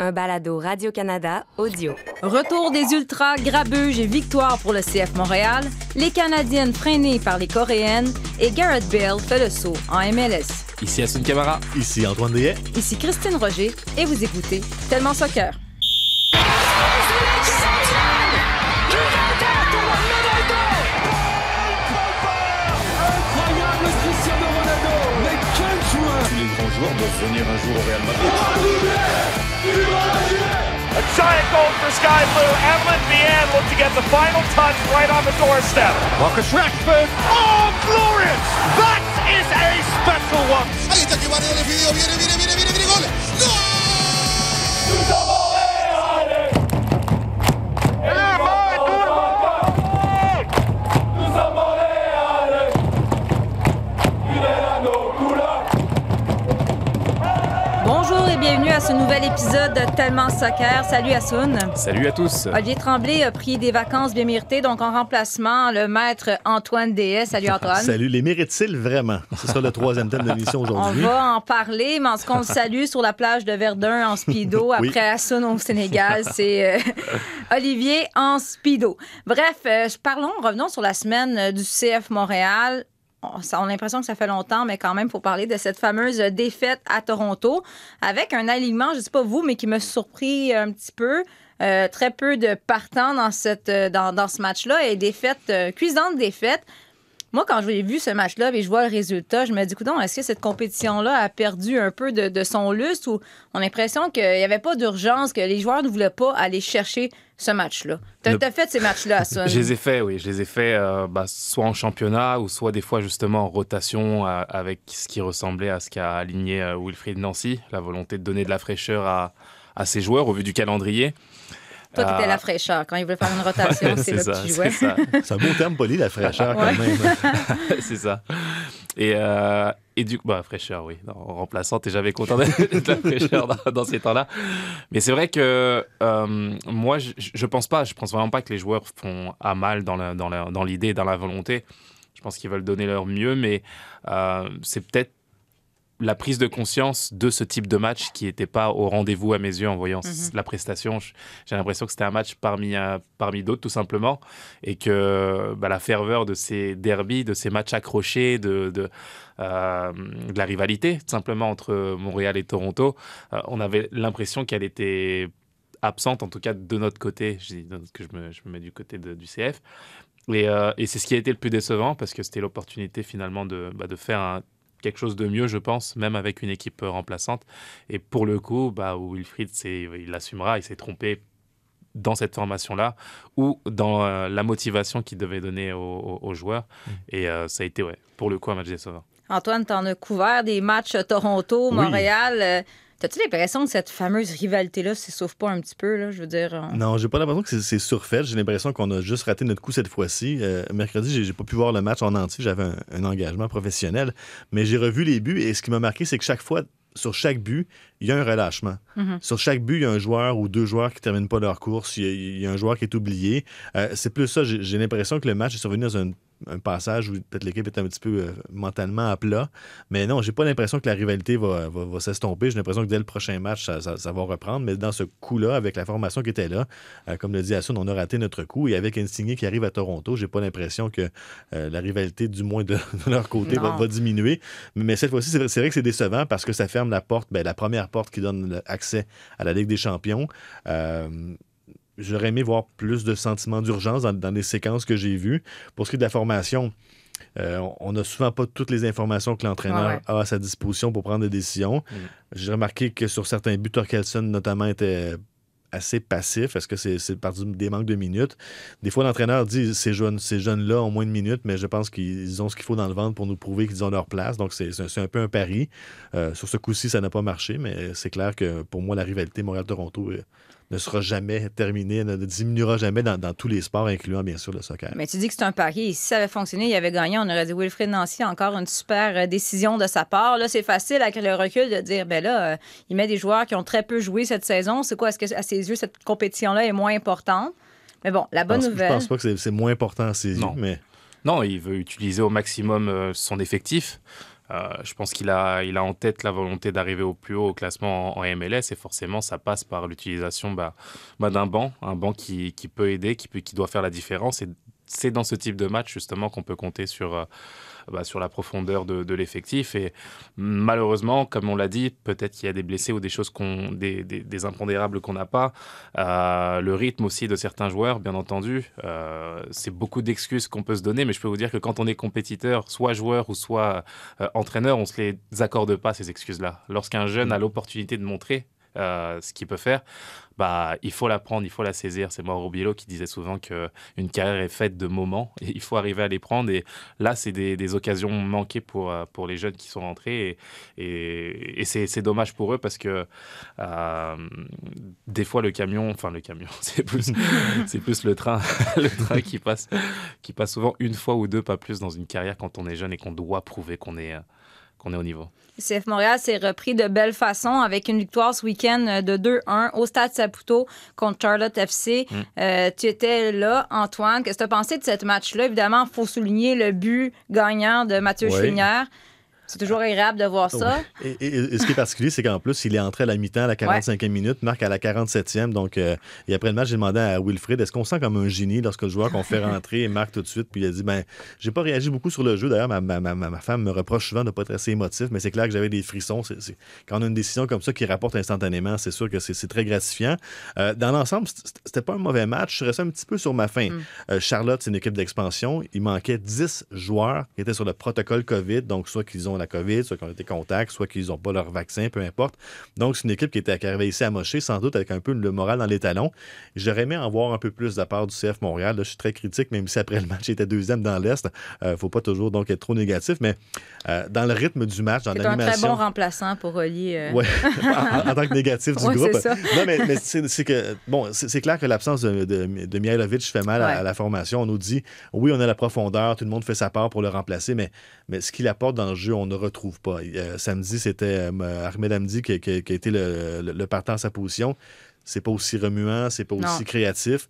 un balado Radio-Canada audio. Retour des Ultras, grabuge et victoire pour le CF Montréal, les Canadiennes freinées par les Coréennes et Garrett Bale fait le saut en MLS. Ici Assun Camara. Ici Antoine Dehay. Ici Christine Roger et vous écoutez Tellement Soccer. Incroyable Cristiano Ronaldo Mais quel joueur Tous les grands joueurs doivent venir un jour au Real Madrid. A giant goal for Sky Blue. Evelyn Vianne looked to get the final touch right on the doorstep. Marcus Rashford. Oh, glorious! That is a special one. Ahí está que Mario le pidió. Viene, viene, viene, viene, viene, gol. ¡No! Bienvenue à ce nouvel épisode de Tellement Soccer. Salut Assoun. Salut à tous. Olivier Tremblay a pris des vacances bien méritées, donc en remplacement, le maître Antoine DS. Salut Antoine. Salut, les mérite-t-il vraiment? Ce sera le troisième thème de l'émission On aujourd'hui. va en parler, mais en ce qu'on le salue sur la plage de Verdun en speedo, Oui. après Assun au Sénégal, c'est euh, Olivier en speedo. Bref, euh, parlons, revenons sur la semaine euh, du CF Montréal. On, a l'impression que ça fait longtemps, mais quand même, faut parler de cette fameuse défaite à Toronto avec un alignement, je ne sais pas vous, mais qui m'a surpris un petit peu. Euh, très peu de partants dans, cette, euh, dans, dans ce match-là et défaite, euh, cuisante défaite. Moi, quand j'ai vu ce match-là et je vois le résultat, je me dis, est-ce que cette compétition-là a perdu un peu de, de son lustre ou on a l'impression qu'il n'y avait pas d'urgence, que les joueurs ne voulaient pas aller chercher ce match-là? T'as Le- as fait ces matchs-là, ça? Je les ai faits, oui. Je les ai faits euh, bah, soit en championnat ou soit des fois justement en rotation euh, avec ce qui ressemblait à ce qu'a aligné euh, Wilfried Nancy, la volonté de donner de la fraîcheur à, à ses joueurs au vu du calendrier. Toi, t'étais la fraîcheur. Quand il voulait faire une rotation, c'est là ça, que tu c'est jouais. ça. C'est un beau terme poli, la fraîcheur, quand même. c'est ça. Et, euh, et du coup, bah, fraîcheur, oui, non, remplaçante, et j'avais content de la fraîcheur dans, dans ces temps-là. Mais c'est vrai que euh, moi, je, je pense pas, je pense vraiment pas que les joueurs font à mal dans la- dans la- dans l'idée, dans la volonté. Je pense qu'ils veulent donner leur mieux, mais euh, c'est peut-être la prise de conscience de ce type de match qui n'était pas au rendez-vous à mes yeux en voyant Mhm. la prestation. J'ai l'impression que c'était un match parmi, un- parmi d'autres, tout simplement, et que bah, la ferveur de ces derbies, de ces matchs accrochés, de, de, euh, de la rivalité, tout simplement, entre Montréal et Toronto, euh, on avait l'impression qu'elle était absente, en tout cas de notre côté. Je dis que je me, je me mets du côté de- du CF. Et, euh, et c'est ce qui a été le plus décevant, parce que c'était l'opportunité finalement de, bah, de faire un- quelque chose de mieux, je pense, même avec une équipe euh, remplaçante. Et pour le coup, bah, Wilfried, il l'assumera, il s'est trompé dans cette formation-là ou dans euh, la motivation qu'il devait donner aux, aux- aux joueurs. Et euh, ça a été, ouais, pour le coup, un match décevant. Antoine, t'en as couvert des matchs Toronto, Oui. Montréal. Euh, T'as-tu l'impression que cette fameuse rivalité-là s'essouffle pas un petit peu? Là? Je veux dire. euh, Non, j'ai pas l'impression que c'est- surfait. J'ai l'impression qu'on a juste raté notre coup cette fois-ci. Euh, mercredi, j'ai- pas pu voir le match en entier. J'avais un, un engagement professionnel. Mais j'ai revu les buts et ce qui m'a marqué, c'est que chaque fois, sur chaque but, il y a un relâchement. Mhm. Sur chaque but, il y a un joueur ou deux joueurs qui terminent pas leur course. Il y a, il y a un joueur qui est oublié. Euh, c'est plus ça. J'ai j'ai l'impression que le match est survenu dans un, un passage où peut-être l'équipe est un petit peu euh, mentalement à plat. Mais non, j'ai pas l'impression que la rivalité va, va, va s'estomper. J'ai l'impression que dès le prochain match, ça, ça- ça va reprendre. Mais dans ce coup-là, avec la formation qui était là, euh, comme le dit Assun, on a raté notre coup. Et avec Insigné qui arrive à Toronto, j'ai pas l'impression que euh, la rivalité, du moins de, de leur côté, va, diminuer. Mais cette fois-ci, c'est vrai, vrai que c'est décevant parce que ça ferme la porte, ben, la première porte qui donne accès à la Ligue des champions. J'aurais aimé voir plus de sentiments d'urgence dans, dans les séquences que j'ai vues. Pour ce qui est de la formation, euh, on n'a souvent pas toutes les informations que l'entraîneur ouais. a à sa disposition pour prendre des décisions. J'ai remarqué que sur certains buts, Torkelson notamment était assez passif. Est-ce que c'est par des manques de minutes? Des fois, l'entraîneur dit ces jeunes, ces jeunes-là ont moins de minutes, mais je pense qu'ils ont ce qu'il faut dans le ventre pour nous prouver qu'ils ont leur place. Donc, c'est c'est un peu un pari. Euh, sur ce coup-ci, ça n'a pas marché, mais c'est clair que pour moi, la rivalité Montréal-Toronto ne sera jamais terminée, ne diminuera jamais dans, dans tous les sports, incluant bien sûr le soccer. Mais tu dis que c'est un pari. Si ça avait fonctionné, il avait gagné. On aurait dit Wilfried Nancy, encore une super euh, décision de sa part. Là, c'est facile avec le recul de dire, ben là, euh, il met des joueurs qui ont très peu joué cette saison. C'est quoi? Est-ce que à ses yeux, cette compétition-là est moins importante? Mais bon, la Je bonne pense- nouvelle. Je pense pas que c'est- moins important à ses yeux, Non. mais Non, il veut utiliser au maximum euh, son effectif. Euh, je pense qu'il a, il a en tête la volonté d'arriver au plus haut au classement en, MLS et forcément ça passe par l'utilisation bah, bah, d'un banc, un banc qui, qui, peut aider, qui, peut, qui doit faire la différence. Et c'est dans ce type de match justement qu'on peut compter sur, euh, bah, sur la profondeur de, de l'effectif. Et malheureusement, comme on l'a dit, peut-être qu'il y a des blessés ou des choses qu'on, des, des, des impondérables qu'on n'a pas. Euh, le rythme aussi de certains joueurs, bien entendu, euh, c'est beaucoup d'excuses qu'on peut se donner, mais je peux vous dire que quand on est compétiteur, soit joueur ou soit euh, entraîneur, on se les accorde pas ces excuses-là. Lorsqu'un jeune a l'opportunité de montrer euh, ce qu'il peut faire, bah, il faut la prendre, il faut la saisir. C'est Mauro Biello qui disait souvent qu'une carrière est faite de moments et il faut arriver à les prendre. Et là, c'est des, des, occasions manquées pour, euh, pour les jeunes qui sont rentrés. Et, et, et c'est dommage pour eux parce que euh, des fois, le camion, enfin le camion, c'est plus, plus le train, le train qui passe, qui passe souvent une fois ou deux, pas plus, dans une carrière quand on est jeune et qu'on doit prouver qu'on est, qu'on est au niveau. CF Montréal s'est repris de belle façon avec une victoire ce week-end de 2-1 au Stade Saputo contre Charlotte FC. Mm. Euh, tu étais là, Antoine. Qu'est-ce que tu as pensé de ce match-là? Évidemment, il faut souligner le but gagnant de Mathieu oui. C'est toujours agréable de voir ça. Et, et, et, ce qui est particulier, c'est qu'en plus, il est entré à la mi-temps à la 45e ouais. minute, marque à la 47e. Donc, euh, et après le match, j'ai demandé à Wilfred est-ce qu'on sent comme un génie lorsque le joueur qu'on fait rentrer et marque tout de suite? Puis il a dit ben, j'ai pas réagi beaucoup sur le jeu. D'ailleurs, ma, ma, ma, ma, femme me reproche souvent de ne pas être assez émotif, mais c'est clair que j'avais des frissons. C est, c est... Quand on a une décision comme ça qui rapporte instantanément, c'est sûr que c'est très gratifiant. Euh, dans l'ensemble, c'était pas un mauvais match. Je suis resté un petit peu sur ma fin. Mm. Euh, Charlotte, c'est une équipe d'expansion. Il manquait 10 joueurs qui étaient sur le protocole COVID, donc soit qu'ils ont la COVID, soit qu'ils ont été contacts, soit qu'ils n'ont pas leur vaccin, peu importe. Donc, c'est une équipe qui était qui arrivait ici à mocher, sans doute avec un peu le moral dans les talons. J'aurais aimé en voir un peu plus de la part du CF Montréal. Là, je suis très critique, même si après le match, il était deuxième dans l'Est. Il euh, ne faut pas toujours donc être trop négatif, mais dans le rythme du match, dans l'animation... C'est un très bon remplaçant pour relier... Euh... Oui, en, en, tant que négatif du ouais, groupe. Ça. Non, mais, mais c'est que... Bon, c'est clair que l'absence de, de, de Mihailovic fait mal ouais. à, à, la formation. On nous dit, oui, on a la profondeur, tout le monde fait sa part pour le remplacer, mais, mais ce qu'il apporte dans le jeu, on ne retrouve pas. Euh, samedi, c'était euh, Ahmed Hamdi qui, qui, qui, a été le, le, le, partant à sa position. C'est pas aussi remuant, c'est pas non. aussi créatif.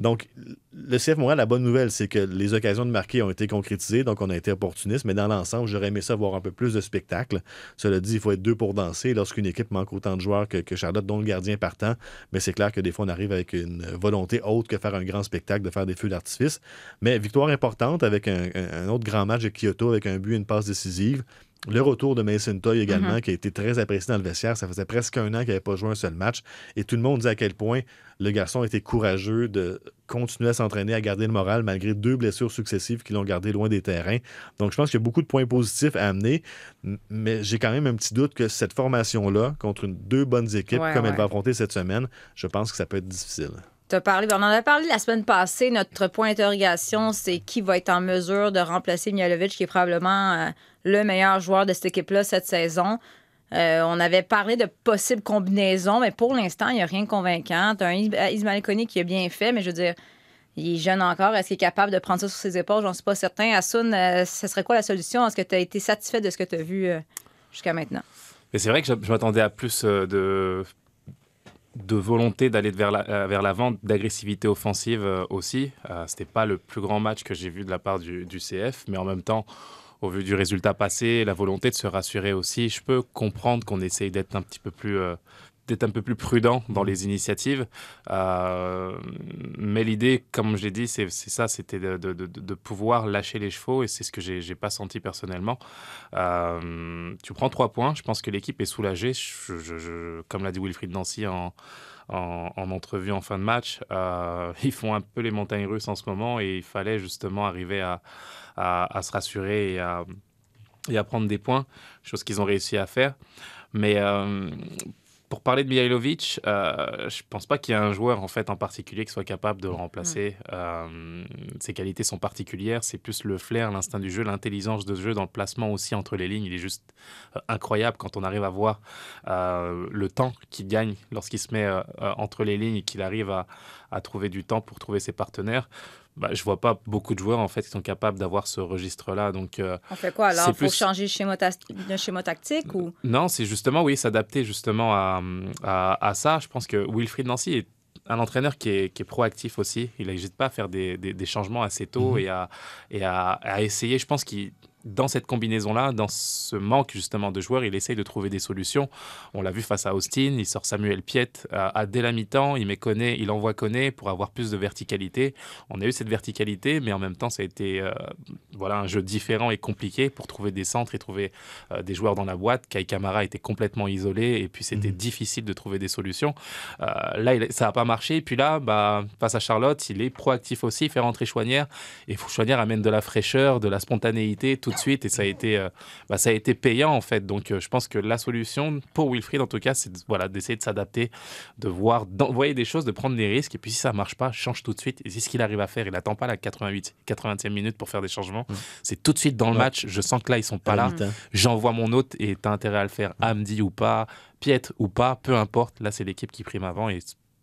Donc, le CF Montréal, la bonne nouvelle, c'est que les occasions de marquer ont été concrétisées, donc on a été opportuniste, mais dans l'ensemble, j'aurais aimé ça voir un peu plus de spectacle. Cela dit, il faut être deux pour danser. Lorsqu'une équipe manque autant de joueurs que, Charlotte, dont le gardien partant, mais c'est clair que des fois, on arrive avec une volonté autre que faire un grand spectacle, de faire des feux d'artifice. Mais victoire importante avec un, un, autre grand match de Kyoto avec un but et une passe décisive. Le retour de Mason Toy également, mm -hmm. qui a été très apprécié dans le vestiaire. Ça faisait presque un an qu'il n'avait pas joué un seul match. Et tout le monde dit à quel point le garçon était courageux de continuer à s'entraîner, à garder le moral, malgré deux blessures successives qui l'ont gardé loin des terrains. Donc, je pense qu'il y a beaucoup de points positifs à amener. Mais j'ai quand même un petit doute que cette formation-là, contre une, deux bonnes équipes, ouais, comme ouais. elle va affronter cette semaine, je pense que ça peut être difficile. On en a parlé la semaine passée. Notre point d'interrogation, c'est qui va être en mesure de remplacer Mialovic, qui est probablement euh, le meilleur joueur de cette équipe-là cette saison. Euh, on avait parlé de possibles combinaisons, mais pour l'instant, il n'y a rien de convaincant. Tu un Ismaël Kony qui a bien fait, mais je veux dire, il est jeune encore. Est-ce qu'il est capable de prendre ça sur ses épaules? J'en suis pas certain. Assoun, euh, ce serait quoi la solution? Est-ce que tu as été satisfait de ce que tu as vu euh, jusqu'à maintenant? Mais c'est vrai que je m'attendais à plus de de volonté d'aller vers l'avant, la, vers d'agressivité offensive euh, aussi. Euh, C'était pas le plus grand match que j'ai vu de la part du, du, CF, mais en même temps, au vu du résultat passé, la volonté de se rassurer aussi, je peux comprendre qu'on essaye d'être un petit peu plus euh, d'être un peu plus prudent dans les initiatives. Euh, mais l'idée, comme je l'ai dit, c'est ça, c'était de, pouvoir lâcher les chevaux et c'est ce que j'ai pas senti personnellement. Euh, tu prends trois points, je pense que l'équipe est soulagée. Comme l'a dit Wilfried Nancy en, en, en, entrevue en fin de match, euh, ils font un peu les montagnes russes en ce moment et il fallait justement arriver à, se rassurer et à, et à prendre des points, chose qu'ils ont réussi à faire. Mais euh, pour parler de Mihailovic, euh, je pense pas qu'il y ait un joueur en fait en particulier qui soit capable de le remplacer. Mmh. Euh, ses qualités sont particulières, c'est plus le flair, l'instinct du jeu, l'intelligence de jeu dans le placement aussi entre les lignes. Il est juste euh, incroyable quand on arrive à voir euh, le temps qu'il gagne lorsqu'il se met entre les lignes et qu'il arrive à, à, trouver du temps pour trouver ses partenaires bah, je vois pas beaucoup de joueurs en fait qui sont capables d'avoir ce registre-là. Donc, euh, on fait quoi alors? faut plus... changer le schéma, tactique ou? Non, c'est justement oui, s'adapter justement à, à, à, ça. Je pense que Wilfried Nancy est un entraîneur qui est, qui est proactif aussi. Il n'hésite pas à faire des, des, des, changements assez tôt mm -hmm. et, à, et à, à, essayer. Je pense qu'il dans cette combinaison-là, dans ce manque justement de joueurs, il essaye de trouver des solutions. On l'a vu face à Austin, il sort Samuel Piet à, dès la mi-temps, il met Koné, il envoie Koné pour avoir plus de verticalité. On a eu cette verticalité, mais en même temps, ça a été euh, voilà, un jeu différent et compliqué pour trouver des centres et trouver euh, des joueurs dans la boîte. Kai Kamara était complètement isolé et puis c'était mhm. difficile de trouver des solutions. Euh, là, ça n'a pas marché. Et puis là, bah, face à Charlotte, il est proactif aussi, il fait rentrer Chouanière. Et Chouanière amène de la fraîcheur, de la spontanéité, tout de suite et ça a été, euh, bah, ça a été payant en fait. Donc euh, je pense que la solution pour Wilfried en tout cas, c'est voilà, d'essayer de s'adapter, de voir, d'envoyer des choses, de prendre des risques et puis si ça marche pas, change tout de suite. Et c'est ce qu'il arrive à faire. Il attend pas la 88, 80e minute pour faire des changements. Mmh. C'est tout de suite dans le match. Je sens que là ils sont pas là. J'envoie mon hôte et tu as intérêt à le faire. Amdi ou pas, Piet ou pas, peu importe. Là c'est l'équipe qui prime avant et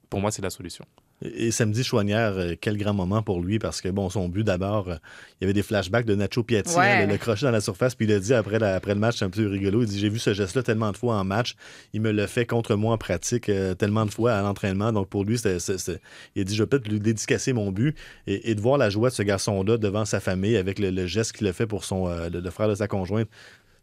pour moi c'est la solution. Et samedi, Chouanière, euh, quel grand moment pour lui parce que, bon, son but d'abord, euh, il y avait des flashbacks de Nacho Piatti, le, crochet dans la surface, puis il a dit après, après le match, c'est un peu rigolo, il dit J'ai vu ce geste-là tellement de fois en match, il me le fait contre moi en pratique euh, tellement de fois à l'entraînement. Donc pour lui, il a dit Je vais peut-être lui dédicacer mon but et, de voir la joie de ce garçon-là devant sa famille avec le, geste qu'il a fait pour son, le frère de sa conjointe.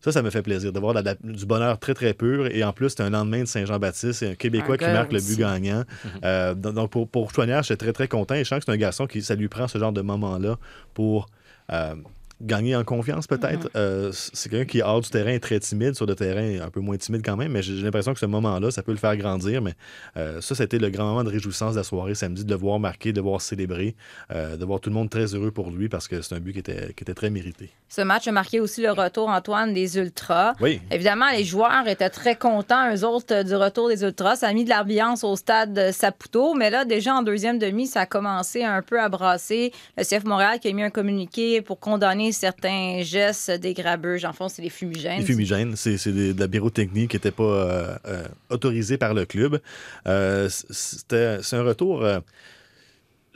Ça, ça me fait plaisir de voir du bonheur très, très pur. Et en plus, c'est un lendemain de Saint-Jean-Baptiste. C'est un Québécois qui marque le but gagnant. Mhm. Euh, donc, pour, pour Chouanière, je suis très, très content. Et je sens que c'est un garçon qui, ça lui prend ce genre de moment-là pour euh, gagner en confiance peut-être. Mhm. Euh, c'est quelqu'un qui, hors du terrain, est très timide. Sur le terrain, un peu moins timide quand même, mais j'ai l'impression que ce moment-là, ça peut le faire grandir. Mais euh, ça, c'était le grand moment de réjouissance de la soirée samedi, de le voir marquer, de le voir célébrer, euh, de voir tout le monde très heureux pour lui parce que c'est un but qui était, qui était très mérité. Ce match a marqué aussi le retour, Antoine, des Ultras. Oui. Évidemment, les joueurs étaient très contents, eux autres, du retour des Ultras. Ça a mis de l'ambiance au stade Saputo, mais là, déjà en deuxième demi, ça a commencé un peu à brasser. Le CF Montréal qui a mis un communiqué pour condamner certains gestes des grabeux. En fond, c'est des fumigènes. Les fumigènes, c'est de la pyrotechnie qui n'était pas euh, euh, autorisée par le club. Euh, c'est un retour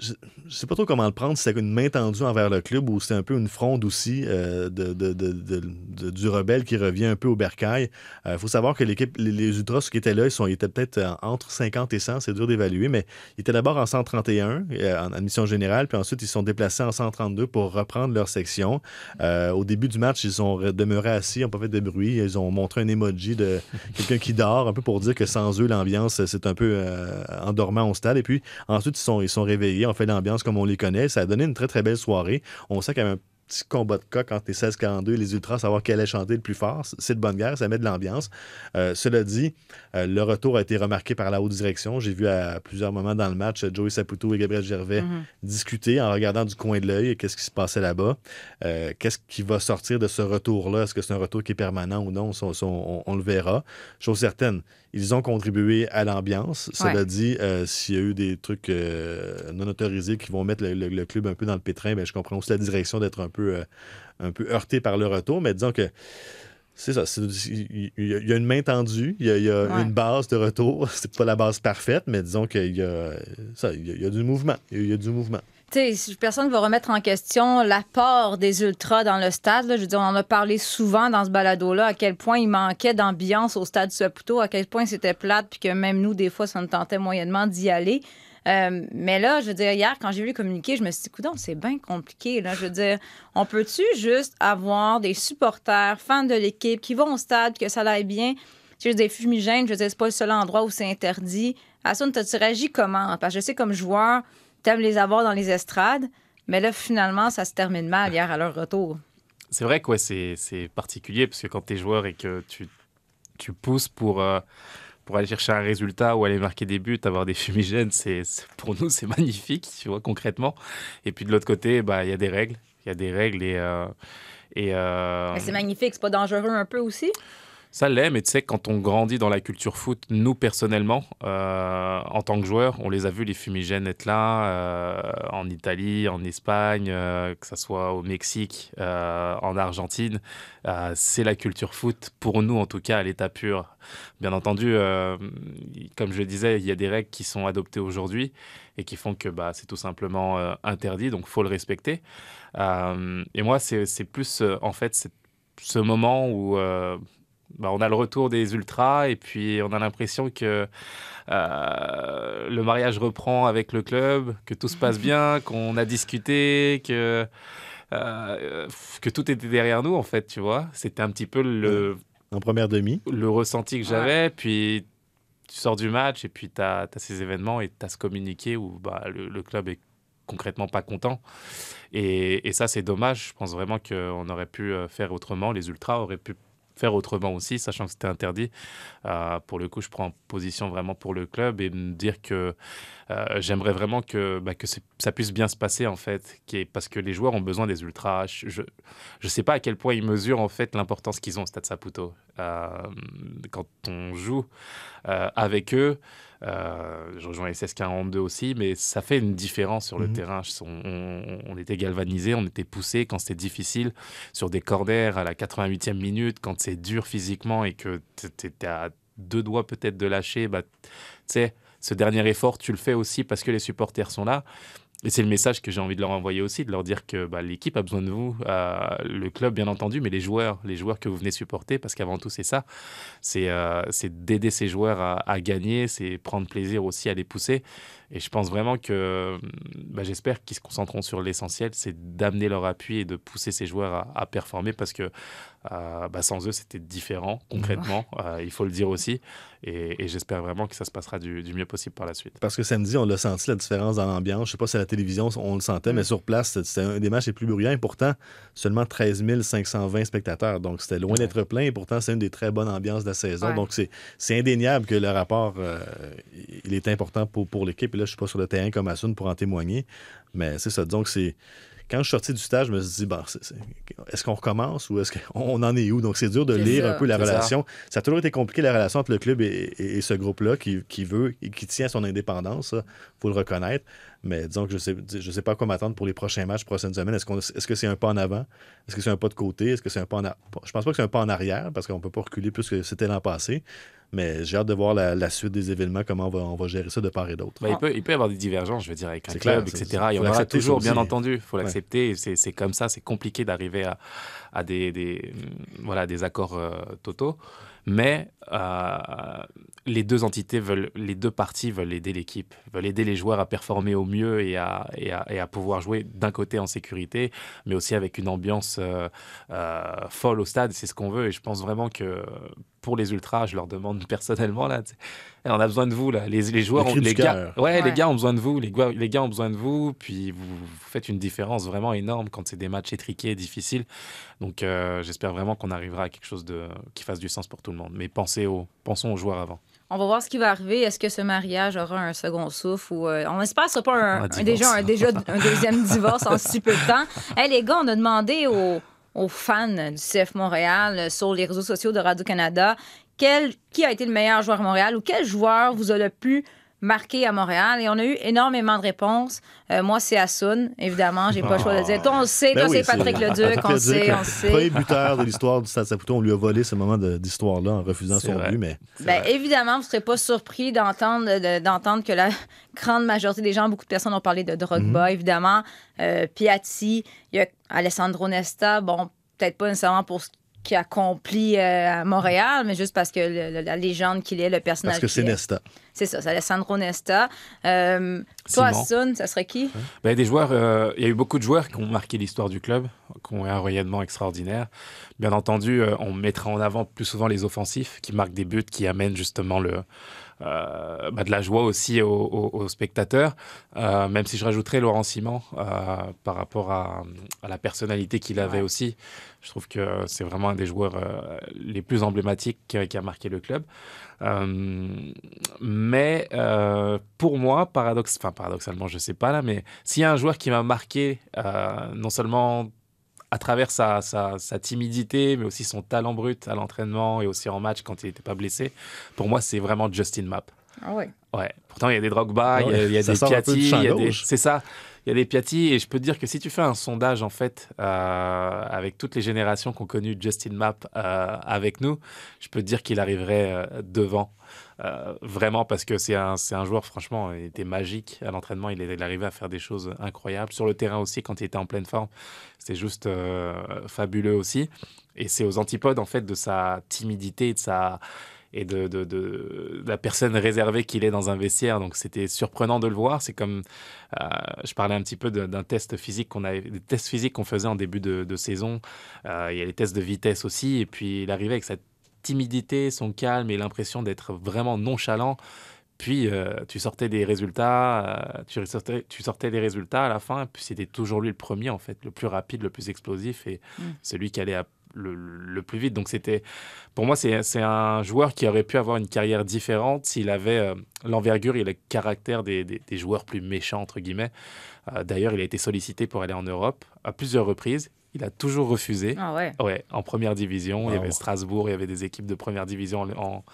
je ne sais pas trop comment le prendre, si c'est une main tendue envers le club ou c'est un peu une fronde aussi euh, de, du rebelle qui revient un peu au bercail. Il euh, faut savoir que l'équipe, les, Ultras qui étaient là, ils, sont, étaient peut-être entre 50 et 100, c'est dur d'évaluer, mais ils étaient d'abord en 131 euh, en admission générale, puis ensuite ils sont déplacés en 132 pour reprendre leur section. au début du match, ils ont demeuré assis, ils n'ont pas fait de bruit, ils ont montré un emoji de quelqu'un qui dort, un peu pour dire que sans eux, l'ambiance, c'est un peu endormant au stade. Et puis ensuite, ils sont, ils sont réveillés on fait l'ambiance comme on les connaît. Ça a donné une très, très belle soirée. On sait qu'il y avait un petit combat de coq entre les 16-42 et les Ultras, savoir quel allait chanter le plus fort. C'est de bonne guerre, ça met de l'ambiance. Euh, cela dit, euh, le retour a été remarqué par la haute direction. J'ai vu à plusieurs moments dans le match Joey Saputo et Gabriel Gervais mhm. discuter en regardant du coin de l'œil qu'est-ce qui se passait là-bas. Euh, qu'est-ce qui va sortir de ce retour-là? Est-ce que c'est un retour qui est permanent ou non? on le verra. Chose certaine, ils ont contribué à l'ambiance. Cela dit, euh, s'il y a eu des trucs euh, non autorisés qui vont mettre le, club un peu dans le pétrin, ben, je comprends aussi la direction d'être un peu, euh, un peu heurté par le retour. Mais disons que c'est ça. Il y, a une main tendue, il y a, une base de retour. C'est pas la base parfaite, mais disons qu'il y a, il y a du mouvement. Il y a du mouvement personne ne va remettre en question l'apport des ultras dans le stade. Je veux dire, on en a parlé souvent dans ce balado-là, à quel point il manquait d'ambiance au stade Saputo, à quel point c'était plate, puis que même nous, des fois, ça nous tentait moyennement d'y aller. Euh, mais là, je veux dire, hier, quand j'ai vu le communiqué, je me suis dit, coudon, c'est bien compliqué. Là. Je veux dire, on peut-tu juste avoir des supporters, fans de l'équipe, qui vont au stade, que ça aille bien? Juste des fumigènes, je veux dire, c'est pas le seul endroit où c'est interdit. À ça, tu réagis comment? Parce que je sais, comme joueur, t'aimes les avoir dans les estrades, mais là, finalement, ça se termine mal hier à leur retour. C'est vrai que c'est particulier parce que quand tu es joueur et que tu, tu pousses pour, euh, pour aller chercher un résultat ou aller marquer des buts, avoir des fumigènes, c'est pour nous, c'est magnifique, tu vois, concrètement. Et puis de l'autre côté, bah, il y a des règles. Il y a des règles et. Euh, et euh, c'est magnifique, c'est pas dangereux un peu aussi? Ça l'est, mais tu sais, quand on grandit dans la culture foot, nous personnellement, euh, en tant que joueur, on les a vus, les fumigènes être là, euh, en Italie, en Espagne, euh, que ce soit au Mexique, en Argentine. c'est la culture foot, pour nous en tout cas, à l'état pur. Bien entendu, comme je le disais, il y a des règles qui sont adoptées aujourd'hui et qui font que bah, c'est tout simplement interdit, donc faut le respecter. et moi, c'est plus, en fait, ce moment où bah, on a le retour des ultras et puis on a l'impression que euh, le mariage reprend avec le club, que tout se passe bien, qu'on a discuté, que euh, que tout était derrière nous, en fait, tu vois. C'était un petit peu le, En première demi. le ressenti que j'avais. Puis tu sors du match et puis tu as, ces événements et tu as ce communiqué où bah, le, le club est concrètement pas content. Et, et ça, c'est dommage. Je pense vraiment qu'on aurait pu euh, faire autrement. Les Ultras auraient pu faire autrement aussi, sachant que c'était interdit. Euh, pour le coup, je prends position vraiment pour le club et me dire que euh, j'aimerais vraiment que, bah, que ça puisse bien se passer, en fait, qui est- parce que les joueurs ont besoin des ultras. Je ne sais pas à quel point ils mesurent, en fait, l'importance qu'ils ont au Stade Saputo. Euh, quand on joue euh, avec eux, je rejoins les SS42 aussi, mais ça fait une différence sur le Mhm. terrain. On, on- on était galvanisés, on était poussés quand c'était difficile, sur des corners à la 88e minute, quand c'est dur physiquement et que tu es à deux doigts peut-être de lâcher, bah, tu sais, ce dernier effort, tu le fais aussi parce que les supporters sont là. Et c'est le message que j'ai envie de leur envoyer aussi, de leur dire que bah, l'équipe a besoin de vous, euh, le club bien entendu, mais les joueurs, les joueurs que vous venez supporter, parce qu'avant tout c'est ça, c'est euh, d'aider ces joueurs à gagner, c'est prendre plaisir aussi à les pousser. Et je pense vraiment que, bah, j'espère qu'ils se concentreront sur l'essentiel, c'est d'amener leur appui et de pousser ces joueurs à, à performer, parce que euh, bah, sans eux c'était différent concrètement, euh, il faut le dire aussi. Et, et j'espère vraiment que ça se passera du, du mieux possible par la suite. Parce que samedi, on l'a senti, la différence dans l'ambiance. Je sais pas si à la télévision, on le sentait, mais sur place, c'était- un des matchs les plus bruyants. Et pourtant, seulement 13 520 spectateurs. Donc, c'était loin Ouais. d'être plein. Et pourtant, c'est une des très bonnes ambiances de la saison. Ouais. Donc, c'est c'est indéniable que le rapport, euh, il est important pour, pour l'équipe. Là, je suis pas sur le terrain comme Assun pour en témoigner. Mais c'est ça. Que c'est... Quand je suis sorti du stage, je me suis dit, bon, est-ce qu'on recommence ou est-ce qu'on en est où? Donc, c'est dur de lire ça. un peu la ça. relation. Ça. a toujours été compliqué, la relation entre le club et, et- et ce groupe-là qui, qui veut et qui tient à son indépendance. Il faut le reconnaître. Mais disons que je sais, je sais pas quoi m'attendre pour les prochains matchs, prochaines semaines. Est-ce, qu'on, est-ce que c'est un pas en avant? Est-ce que c'est un pas de côté? Est-ce que c'est un pas en arrière? Je pense pas que c'est un pas en arrière parce qu'on peut pas reculer plus que c'était l'an passé. Mais j'ai hâte de voir la, la suite des événements, comment on va, on va gérer ça de part et d'autre. Bah, il, peut, il peut y avoir des divergences, je veux dire, avec un club, clair, etc. Il y en aura toujours, bien entendu. Il faut l'accepter. C'est, comme ça, c'est compliqué d'arriver à, à des, des, voilà, des accords euh, totaux. Mais euh, les deux entités veulent, les deux parties veulent aider l'équipe, veulent aider les joueurs à performer au mieux et à, et à, et à pouvoir jouer d'un côté en sécurité, mais aussi avec une ambiance euh, euh, folle au stade. C'est ce qu'on veut. Et je pense vraiment que pour les ultras, je leur demande personnellement là, on a besoin de vous là. Les, les joueurs, Le ont, les gars, ouais, Ouais. les gars ont besoin de vous. Les gars, les gars ont besoin de vous. Puis vous, vous faites une différence vraiment énorme quand c'est des matchs étriqués, difficiles. Donc euh, j'espère vraiment qu'on arrivera à quelque chose de qui fasse du sens pour tout le monde. Mais pensez aux, pensons aux joueurs avant. On va voir ce qui va arriver. Est-ce que ce mariage aura un second souffle ou euh, on espère que ce sera pas un, Un un- déjà, un, déjà un deuxième divorce en si peu de temps. Hey, les gars, on a demandé aux, aux fans du CF Montréal euh, sur les réseaux sociaux de Radio-Canada quel, qui a été le meilleur joueur à Montréal ou quel joueur vous a le plus marqué à Montréal. Et on a eu énormément de réponses. Euh, moi, c'est Assun, évidemment. J'ai pas le choix de le dire. Toi, on le sait. Ben Toi, oui, c'est Patrick Leduc. On le sait, on le sait. Premier buteur de l'histoire du Stade Saputo, on lui a volé ce moment d'histoire-là en refusant son vrai. but, mais Ben, évidemment, vous ne serez pas surpris d'entendre, de- d'entendre que la grande majorité des gens, beaucoup de personnes ont parlé de Drogba, Mhm. évidemment. Euh, Piatti, il y a Alessandro Nesta, bon, peut-être pas nécessairement pour ce qu'il accomplit euh, à Montréal, mais juste parce que le- le- la légende qu'il est, le personnage parce que c'est. Nesta. C'est ça, c'est Alessandro Nesta. Euh, toi, ça serait qui? Ben, des joueurs, euh, il y a eu beaucoup de joueurs qui ont marqué l'histoire du club, qui ont eu un rayonnement extraordinaire. Bien entendu, euh, on mettra en avant plus souvent les offensifs qui marquent des buts, qui amènent justement le, euh, bah, de la joie aussi aux, aux- aux spectateurs. Euh, même si je rajouterais Laurent Simon euh, par rapport à, à la personnalité qu'il avait Ouais. aussi. Je trouve que c'est vraiment un des joueurs les plus emblématiques qui a, marqué le club. Mais pour moi, paradoxe, enfin, paradoxalement, je sais pas là, mais s'il y a un joueur qui m'a marqué, non seulement à travers sa, sa, sa timidité, mais aussi son talent brut à l'entraînement et aussi en match quand il n'était pas blessé, pour moi, c'est vraiment Justin Mapp. Ah oui. Ouais. Pourtant, il y a des Drogba, il y a- il y a, des Piatti, champ il y a des... gauche. c'est ça. Il y a des Piatti et je peux te dire que si tu fais un sondage en fait euh, avec toutes les générations qui ont connu Justin Mapp euh, avec nous, je peux te dire qu'il arriverait euh, devant. Euh, vraiment parce que c'est un, joueur franchement il était magique à l'entraînement il, il arrivait à faire des choses incroyables sur le terrain aussi quand il était en pleine forme c'était juste euh, fabuleux aussi et c'est aux antipodes en fait de sa timidité et de sa et de, la personne réservée qu'il est dans un vestiaire. Donc c'était surprenant de le voir. C'est comme, euh, je parlais un petit peu d'un test physique qu'on avait, des tests physiques qu'on faisait en début de, saison. Il y a les tests de vitesse aussi. Et puis il arrivait avec cette timidité, son calme et l'impression d'être vraiment nonchalant. Puis euh, tu sortais des résultats, euh, tu, sortais, tu sortais des résultats à la fin, puis c'était toujours lui le premier en fait, le plus rapide, le plus explosif et Mm. celui qui allait à- le, le plus vite. Donc c'était, pour moi, c'est c'est un joueur qui aurait pu avoir une carrière différente s'il avait euh, l'envergure et le caractère des, des- des joueurs plus méchants entre guillemets. Euh, D'ailleurs, il a été sollicité pour aller en Europe à plusieurs reprises. Il a toujours refusé. Ah ouais. Ouais, en première division. Il y Wow. avait Strasbourg, il y avait des équipes de première division en,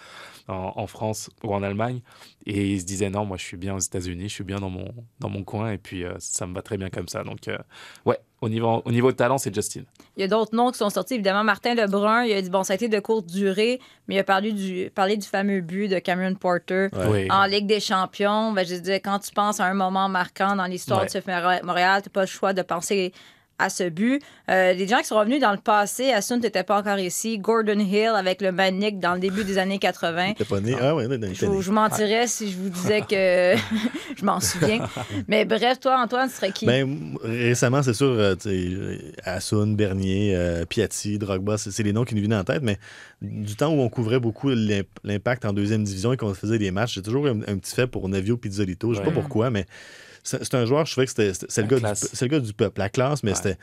en, France ou en Allemagne. Et il se disait non, moi je suis bien aux États-Unis, je suis bien dans mon, dans mon coin et puis euh, ça me va très bien comme ça. Donc, euh, ouais, au niveau, au niveau de talent, c'est Justin. Il y a d'autres noms qui sont sortis. Évidemment, Martin Lebrun, il a dit bon, ça a été de courte durée, mais il a parlé du, parlé du fameux but de Cameron Porter Ouais. Oui. en Ligue des Champions. Ben, je disais, quand tu penses à un moment marquant dans l'histoire Ouais. du CF Montréal, tu n'as pas le choix de penser à ce but. Euh, les gens qui sont revenus dans le passé, Assun n'était pas encore ici. Gordon Hill avec le Manic dans le début des années 80. T'es pas né? Ah, ouais, Je, vous- mentirais si je vous disais que je m'en souviens. Mais bref, toi, Antoine, ce serait qui? Ben, récemment, c'est sûr, euh, Hassoun, Bernier, euh, Piatti, Drogba, c'est les noms qui nous venaient en tête, mais du temps où on couvrait beaucoup l'imp- l'impact en deuxième division et qu'on faisait des matchs, j'ai toujours un, un petit fait pour Nevio Pizzolito. Je sais Ouais. pas pourquoi, mais c'est un joueur, je trouvais que c'était- le, gars du le gars du peuple, la classe, mais Ouais. c'était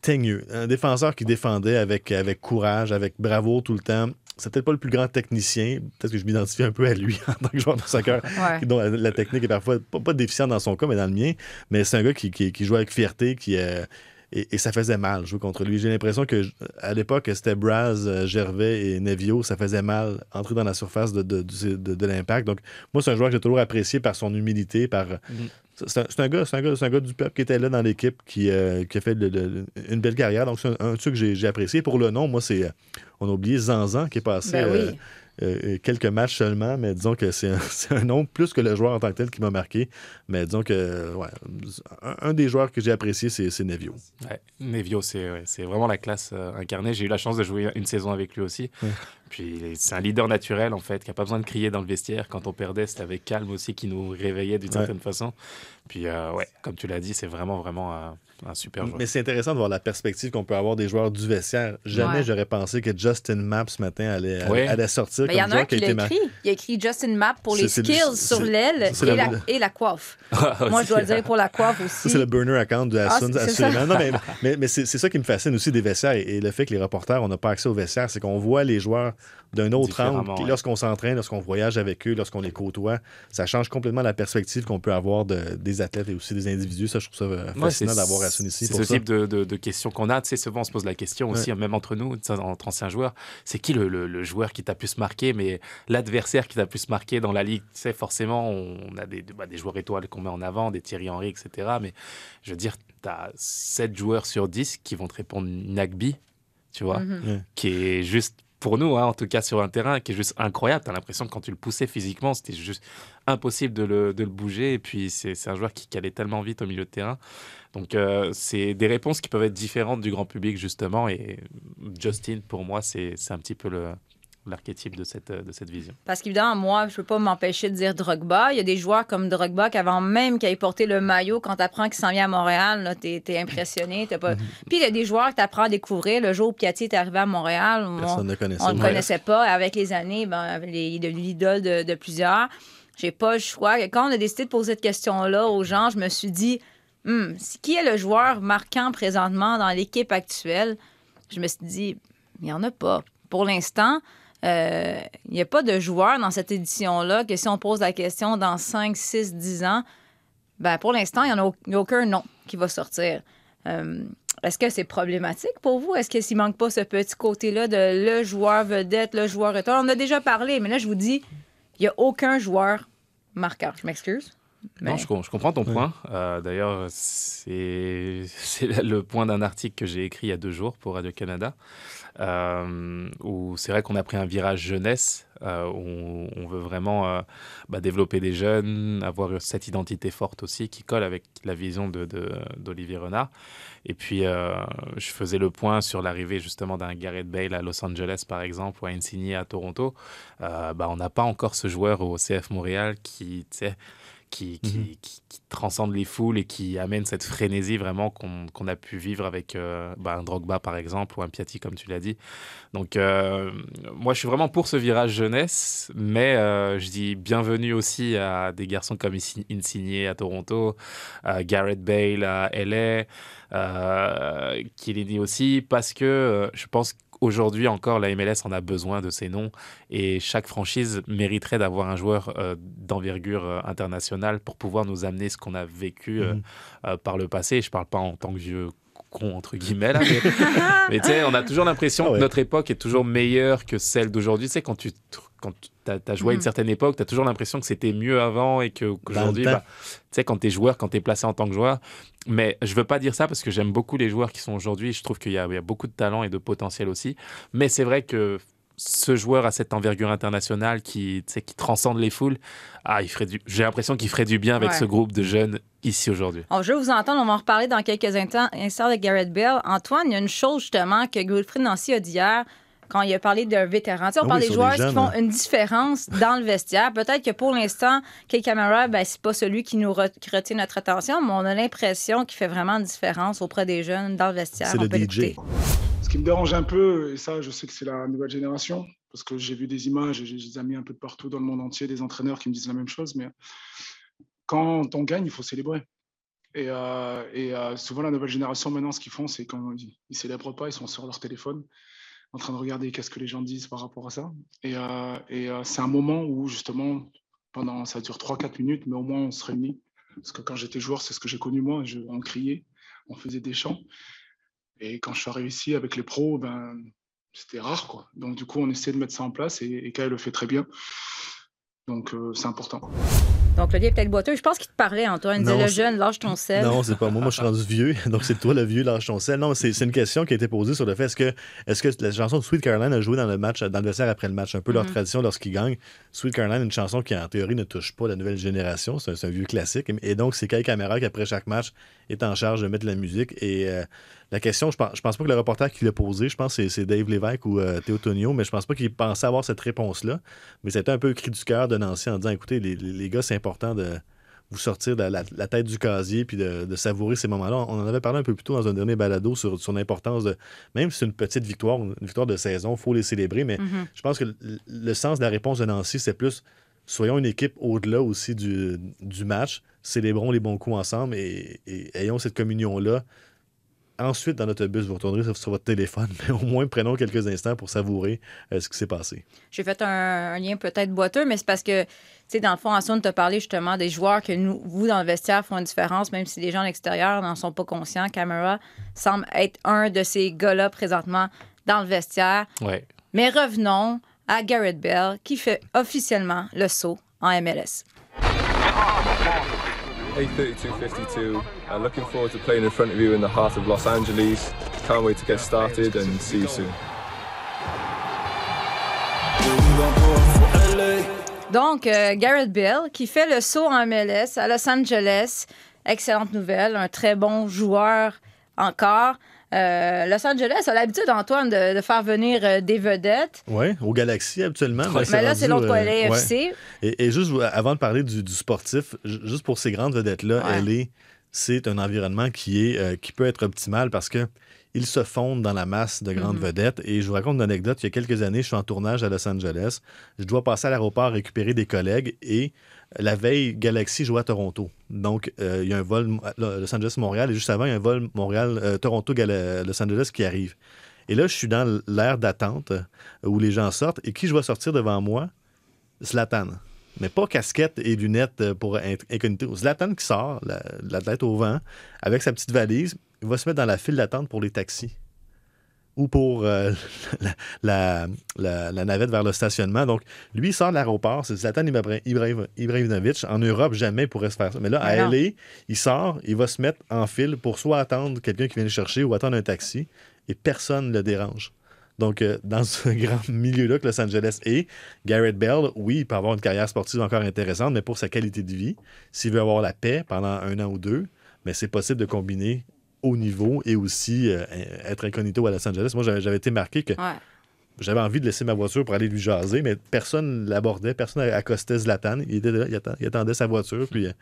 teigneux. Un défenseur qui défendait avec, avec courage, avec bravoure tout le temps. C'est peut-être pas le plus grand technicien. Peut-être que je m'identifie un peu à lui en tant que joueur de soccer Ouais. dont la, la technique est parfois pas, pas déficiente dans son cas, mais dans le mien. Mais c'est un gars qui, qui, qui joue avec fierté, qui, euh, et, et ça faisait mal jouer contre lui. J'ai l'impression que à l'époque, c'était Braz, euh, Gervais et Nevio, ça faisait mal entrer dans la surface de, de, de- l'impact. Donc, moi, c'est un joueur que j'ai toujours apprécié par son humilité, par. Mhm. C'est un, gars, c'est un, gars, un gars du peuple qui était là dans l'équipe, qui, euh, qui a fait le- le- une belle carrière. Donc, c'est un, un truc que j'ai, apprécié. Pour le nom, moi, c'est. euh, On a oublié Zanzan qui est passé. Ben oui. euh, quelques matchs seulement, mais disons que c'est un, un nom plus que le joueur en tant que tel qui m'a marqué. Mais disons que ouais, un, un des joueurs que j'ai apprécié, c'est Nevio. Ouais, Nevio, c'est ouais, vraiment la classe euh, incarnée. J'ai eu la chance de jouer une saison avec lui aussi. Ouais. Puis c'est un leader naturel, en fait, qui n'a pas besoin de crier dans le vestiaire. Quand on perdait, c'était avec calme aussi qui nous réveillait d'une certaine façon. Puis, euh, ouais, comme tu l'as dit, c'est vraiment, vraiment un super joueur. Mais c'est intéressant de voir la perspective qu'on peut avoir des joueurs du vestiaire. Jamais Ouais. j'aurais pensé que Justin Mapp ce matin allait, allait, Ouais. allait sortir Mais il y comme en a un joueur qui a l'a été écrit. Il a écrit Justin Mapp pour les skills sur l'aile et la- la, et la coiffe. Moi, je dois le dire pour la coiffe aussi. Ça, c'est le burner account de Ah, c'est- c'est assurément. Non, mais mais, mais c'est ça qui me fascine aussi des vestiaires et, et le fait que les reporters, on n'a pas accès aux vestiaires, c'est qu'on voit les joueurs d'un autre angle. Ouais. Lorsqu'on s'entraîne, lorsqu'on voyage avec eux, lorsqu'on les côtoie, ça change complètement la perspective qu'on peut avoir de- des athlètes et aussi des individus. Ça, je trouve ça euh, Ouais, fascinant d'avoir Ici C'est ce ça. type de, de- de questions qu'on a. Tu sais, souvent, on se pose la question aussi, même entre nous, entre anciens joueurs, c'est qui le, le- le joueur qui t'a plus marqué, mais l'adversaire qui t'a plus marqué dans la ligue Tu sais, forcément, on a des, bah, des joueurs étoiles qu'on met en avant, des Thierry Henry, etc. Mais je veux dire, tu as 7 joueurs sur 10 qui vont te répondre Nagby, tu vois, Mhm. Ouais. qui est juste, pour nous, hein, en tout cas sur un terrain, qui est juste incroyable. Tu as l'impression que quand tu le poussais physiquement, c'était juste impossible de le, bouger. Et puis, c'est un joueur qui allait tellement vite au milieu de terrain. Donc, euh, c'est des réponses qui peuvent être différentes du grand public, justement. Et Justin, pour moi, c'est un petit peu le l'archétype de cette, de cette vision. Parce qu'évidemment, moi, je peux pas m'empêcher de dire Drogba. Il y a des joueurs comme Drogba qui, avant même qu'il ait porté le maillot, quand tu apprends qu'il s'en vient à Montréal, t'es, t'es impressionné. Pas... Puis il y a des joueurs que tu apprends à découvrir. Le jour où Piatti est arrivé à Montréal, on- Personne ne connaissait. on ne le connaissait pas. Avec les années, ben, les- il est devenu l'idole de, de plusieurs. J'ai pas le choix. Quand on a décidé de poser cette question-là aux gens, je me suis dit, Hmm, qui est le joueur marquant présentement dans l'équipe actuelle? Je me suis dit, il n'y en a pas. Pour l'instant, euh, il n'y a pas de joueur dans cette édition-là que si on pose la question dans 5, 6, 10 ans, ben pour l'instant, il n'y a, aucun nom qui va sortir. Euh, est-ce que c'est problématique pour vous? Est-ce que s'il manque pas ce petit côté-là de le joueur vedette, le joueur étoile? On en a déjà parlé, mais là, je vous dis, il n'y a aucun joueur marquant. Je m'excuse. Non, je, com- je comprends ton Ouais. point. Euh, D'ailleurs, c'est le point d'un article que j'ai écrit il y a deux jours pour Radio-Canada, euh, où c'est vrai qu'on a pris un virage jeunesse, euh, où on, veut vraiment bah, développer des jeunes, avoir cette identité forte aussi qui colle avec la vision de- de- d'Olivier Renard. Et puis, je faisais le point sur l'arrivée justement d'un Gareth Bale à Los Angeles, par exemple, ou à Insigne à Toronto. Bah, on n'a pas encore ce joueur au CF Montréal qui, tu sais, qui, qui, Mhm. qui- qui transcende les foules et qui amène cette frénésie vraiment qu'on a pu vivre avec euh, bah, un Drogba, par exemple, ou un Piatti, comme tu l'as dit. Donc, euh, moi, je suis vraiment pour ce virage jeunesse, mais euh, je dis bienvenue aussi à des garçons comme Insi- Insigne à Toronto, à Garrett Bale à LA, euh, Chiellini aussi, parce que je pense qu'aujourd'hui encore, la MLS en a besoin de ces noms et chaque franchise mériterait d'avoir un joueur euh, d'envergure euh, internationale pour pouvoir nous amener ce qu'on a vécu euh, Mhm. par le passé. Je parle pas en tant que vieux con entre guillemets là, mais, mais tu sais, on a toujours l'impression Ah ouais. que notre époque est toujours meilleure que celle d'aujourd'hui. Tu sais, quand tu quand tu as, joué à une Mhm. certaine époque, tu as toujours l'impression que c'était mieux avant et que- qu'aujourd'hui, temps. bah, tu sais, quand tu es joueur, quand tu es placé en tant que joueur. Mais je veux pas dire ça parce que j'aime beaucoup les joueurs qui sont aujourd'hui. Je trouve qu'il y, a il y a beaucoup de talent et de potentiel aussi. Mais c'est vrai que ce joueur à cette envergure internationale qui, qui transcende les foules, ah, il ferait du... j'ai l'impression qu'il ferait du bien avec Ouais. ce groupe de jeunes ici aujourd'hui. Je veux vous entendre, on va en reparler dans quelques instants, instants de Garrett Bell. Antoine, il y a une chose justement que Wilfried Nancy a dit hier quand il a parlé d'un vétéran. Tu sais, on Ah parle oui, des joueurs qui font hein. une différence dans le vestiaire. Peut-être que pour l'instant, Kay Camara, ben, c'est pas celui qui nous re- qui retient notre attention, mais on a l'impression qu'il fait vraiment une différence auprès des jeunes dans le vestiaire. C'est le peut DJ. Ce qui me dérange un peu, et ça, je sais que c'est la nouvelle génération, parce que j'ai vu des images, et j'ai des amis un peu de partout dans le monde entier, des entraîneurs qui me disent la même chose, mais quand on gagne, il faut célébrer. Et, euh, et, euh, souvent, la nouvelle génération, maintenant, ce qu'ils font, c'est quand ils ne célèbrent pas, ils sont sur leur téléphone, en train de regarder qu'est-ce que les gens disent par rapport à ça. Et, euh, euh, c'est un moment où, justement, pendant, ça dure 3-4 minutes, mais au moins, on se réunit. Parce que quand j'étais joueur, c'est ce que j'ai connu moi, on criait, on faisait des chants. Et quand je suis arrivé ici avec les pros, ben, c'était rare. Quoi. Donc, du coup, on essaie de mettre ça en place et, et Kyle le fait très bien. Donc, euh, c'est important. Donc, le lien est peut-être boiteux. Je pense qu'il te parlait, Antoine. Il disait Non, le jeune, lâche ton sel. Non, c'est pas moi. Moi, je suis rendu vieux. Donc, c'est toi le vieux, lâche ton sel. Non, c'est une question qui a été posée sur le fait est-ce que, est-ce que la chanson de Sweet Caroline a joué dans le match, dans le vestiaire après le match? Un peu leur Mhm. tradition lorsqu'ils gagnent. Sweet Caroline, une chanson qui, en théorie, ne touche pas la nouvelle génération. C'est un, vieux classique. Et donc, c'est Kyle Camara qui, après chaque match, est en charge de mettre la musique. Et euh, la question, je pense, je pense pas que le reporter qui l'a posé, je pense que c'est- c'est Dave Lévesque ou euh, Théo Tonio, mais je pense pas qu'il pensait avoir cette réponse-là. Mais c'était un peu le cri du cœur de Nancy en disant écoutez, les, les- gars, c'est important de vous sortir de la, la tête du casier puis de, de savourer ces moments-là. On en avait parlé un peu plus tôt dans un dernier balado sur, sur l'importance de, même si c'est une petite victoire, une victoire de saison, il faut les célébrer, mais Mhm. je pense que le, le sens de la réponse de Nancy, c'est plus soyons une équipe au-delà aussi du, du match, célébrons les bons coups ensemble et, et ayons cette communion-là. Ensuite, dans notre bus, vous retournerez sur, sur votre téléphone, mais au moins prenons quelques instants pour savourer euh, ce qui s'est passé. J'ai fait un, un lien peut-être boiteux, mais c'est parce que, tu sais, dans le fond, Antoine t'a parlé justement des joueurs que nous, vous, dans le vestiaire, font une différence, même si les gens à l'extérieur n'en sont pas conscients. Camara semble être un de ces gars-là présentement dans le vestiaire. Ouais. Mais revenons à Garrett Bell, qui fait officiellement le saut en MLS. 832.52. Uh, looking forward to playing in front of you in the heart of Los Angeles. Can't wait to get started and see you soon. Donc, euh, Garrett Bell, qui fait le saut en MLS à Los Angeles. Excellente nouvelle, un très bon joueur encore. Euh, Los Angeles a l'habitude, Antoine, de, de faire venir euh, des vedettes. Oui, au Galaxy habituellement. Mais là, c'est l'autre euh, ouais. LAFC. Et, et juste avant de parler du, du sportif, ju- juste pour ces grandes vedettes-là, Ouais. C'est un environnement qui, est, euh, qui peut être optimal parce que ils se fondent dans la masse de grandes Mhm. vedettes. Et je vous raconte une anecdote. Il y a quelques années, je suis en tournage à Los Angeles. Je dois passer à l'aéroport récupérer des collègues et la veille, Galaxy joue à Toronto. Donc, euh, il y a un vol à Los Angeles-Montréal et juste avant, il y a un vol Montréal-Toronto-Los Angeles qui arrive. Et là, je suis dans l'aire d'attente euh, où les gens sortent. Et qui je vois sortir devant moi? Zlatan. Mais pas casquette et lunettes euh, pour incognito. Zlatan qui sort, la, la tête au vent, avec sa petite valise, il va se mettre dans la file d'attente pour les taxis. Ou pour euh, la, la, la- la navette vers le stationnement. Donc, lui, il sort de l'aéroport. C'est Zlatan Ibra- Ibrahim- Ibrahimovic. En Europe, jamais il pourrait se faire ça. Mais là, à Mais non. LA, il sort, il va se mettre en file pour soit attendre quelqu'un qui vient le chercher ou attendre un taxi. Et personne ne le dérange. Donc, euh, dans ce grand milieu-là que Los Angeles est, Garrett Bell, oui, il peut avoir une carrière sportive encore intéressante, mais pour sa qualité de vie, s'il veut avoir la paix pendant un an ou deux, mais c'est possible de combiner haut niveau et aussi euh, être incognito à Los Angeles. Moi, j'avais été marqué que Ouais. j'avais envie de laisser ma voiture pour aller lui jaser, mais personne l'abordait, personne accostait Zlatan. Il était là, il atten- il attendait sa voiture, puis euh,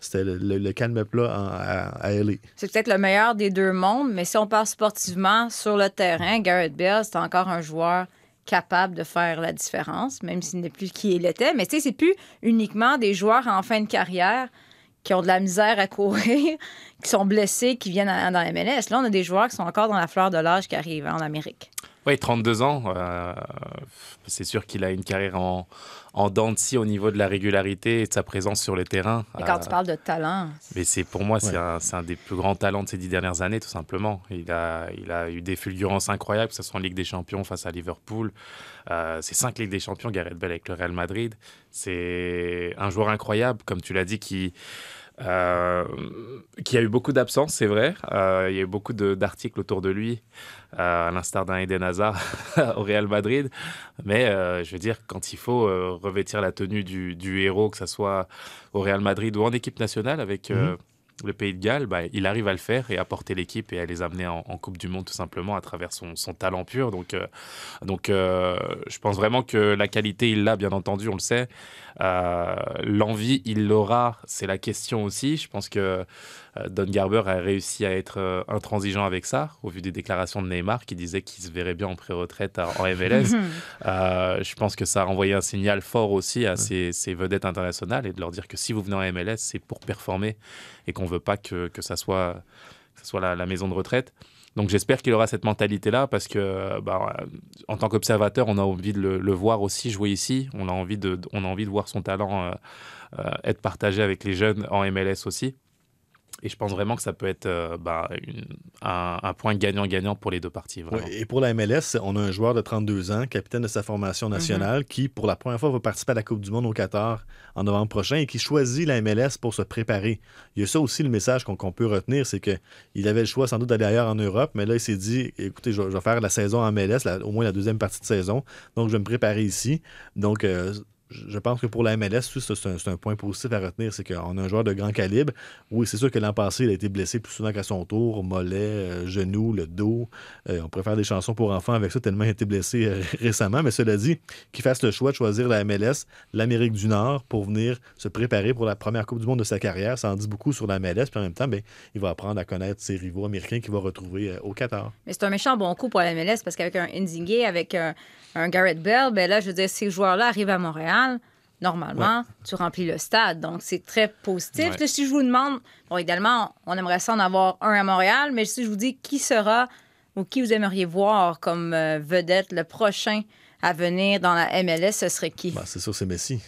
c'était le, le- le calme plat en- à, à LA. C'est peut-être le meilleur des deux mondes, mais si on parle sportivement sur le terrain, Garrett Bell, c'est encore un joueur capable de faire la différence, même s'il n'est plus qui il était. Mais tu sais, c'est plus uniquement des joueurs en fin de carrière qui ont de la misère à courir, qui sont blessés, qui viennent à- dans la MLS. Là, on a des joueurs qui sont encore dans la fleur de l'âge qui arrivent en Amérique. Oui, 32 ans. euh, c'est sûr qu'il a une carrière en, en dents de scie au niveau de la régularité et de sa présence sur le terrain. Et quand Euh, tu parles de talent, Mais c'est pour moi, c'est Ouais. un, c'est un des plus grands talents de ces dix dernières années, tout simplement. Il a, il a eu des fulgurances incroyables, que ce soit en Ligue des Champions face à Liverpool. Euh, c'est cinq Ligues des Champions, Gareth Bale avec le Real Madrid. C'est un joueur incroyable, comme tu l'as dit, qui, euh, qui a eu beaucoup d'absences, c'est vrai. Euh, il y a eu beaucoup d'articles autour de lui, euh, à l'instar d'un Eden Hazard au Real Madrid. Mais je veux dire, quand il faut revêtir la tenue du, du héros, que ce soit au Real Madrid ou en équipe nationale avec euh, le Pays de Galles, bah, il arrive à le faire et à porter l'équipe et à les amener en, Coupe du Monde tout simplement à travers son, talent pur. Donc, euh, euh, je pense vraiment que la qualité, il l'a, bien entendu, on le sait. Euh, L'envie, il l'aura, c'est la question aussi. Je pense que Don Garber a réussi à être euh, intransigeant avec ça, au vu des déclarations de Neymar qui disait qu'il se verrait bien en pré-retraite en MLS. Euh, je pense que ça a envoyé un signal fort aussi à ces, ces vedettes internationales et de leur dire que si vous venez en MLS, c'est pour performer et qu'on ne veut pas que, que ça soit, que ça soit la, la maison de retraite. Donc j'espère qu'il aura cette mentalité-là parce que, bah, euh, en tant qu'observateur, on a envie de le, le voir aussi jouer ici. On a envie de, on a envie de voir son talent euh, euh, être partagé avec les jeunes en MLS aussi. Et je pense vraiment que ça peut être euh, bah, une- un, un point gagnant-gagnant pour les deux parties. Vraiment. Ouais, et pour la MLS, on a un joueur de 32 ans, capitaine de sa formation nationale, qui, pour la première fois, va participer à la Coupe du Monde au Qatar en novembre prochain et qui choisit la MLS pour se préparer. Il y a ça aussi, le message qu'on peut retenir, c'est qu'il avait le choix sans doute d'aller ailleurs en Europe, mais là, il s'est dit écoutez, je, vais- je vais faire la saison en MLS, la- au moins la deuxième partie de saison, donc je vais me préparer ici. Donc, euh, je pense que pour la MLS, c'est un, point positif à retenir, c'est qu'on a un joueur de grand calibre. Oui, c'est sûr que l'an passé, il a été blessé plus souvent qu'à son tour, mollet, euh, genou, le dos. Euh, on pourrait faire des chansons pour enfants avec ça, tellement il a été blessé euh, récemment. Mais cela dit, qu'il fasse le choix de choisir la MLS, l'Amérique du Nord, pour venir se préparer pour la première Coupe du Monde de sa carrière, ça en dit beaucoup sur la MLS. Puis en même temps, ben, il va apprendre à connaître ses rivaux américains qu'il va retrouver au Qatar. Mais c'est un méchant bon coup pour la MLS parce qu'avec un Insigne, avec un, un Garrett Bell, ben là, je veux dire, ces joueurs-là arrivent à Montréal. Normalement, tu remplis le stade. Donc, c'est très positif. Ouais. Là, si je vous demande, bon, idéalement, on aimerait ça en avoir un à Montréal, mais si je vous dis qui sera ou qui vous aimeriez voir comme euh, vedette le prochain à venir dans la MLS, ce serait qui? Ben, c'est sûr, c'est Messi.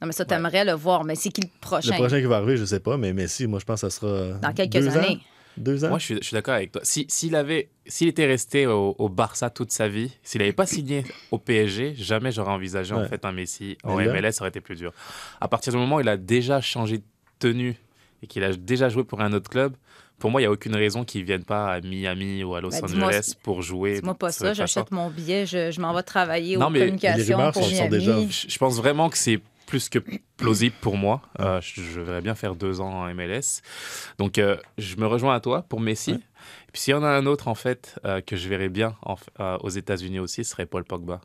Non, mais ça, t'aimerais le voir, mais c'est qui le prochain? Le prochain? qui va arriver, je ne sais pas, mais Messi, moi, je pense que ça sera. Dans quelques années. Ans? Deux ans? Moi, je suis, je suis d'accord avec toi. Si- S'il avait, s'il était resté au, au Barça toute sa vie, s'il n'avait pas signé au PSG, jamais j'aurais envisagé en fait un Messi en Mais là- MLS, ça aurait été plus dur. À partir du moment où il a déjà changé de tenue et qu'il a déjà joué pour un autre club, pour moi, il n'y a aucune raison qu'il ne vienne pas à Miami ou à Los dis-moi, Angeles pour jouer. Dis-moi pas ça, j'achète mon billet, je, je m'en vais travailler Non, aux mais les communications rumeurs pour sont- sont Miami. déjà- Je je pense vraiment que c'est plus que plausible pour moi. Euh, je, je verrais bien faire deux ans en MLS. Donc, euh, je me rejoins à toi pour Messi. Ouais. Et puis, s'il y en a un autre, en fait, euh, que je verrais bien en aux États-Unis aussi, ce serait Paul Pogba.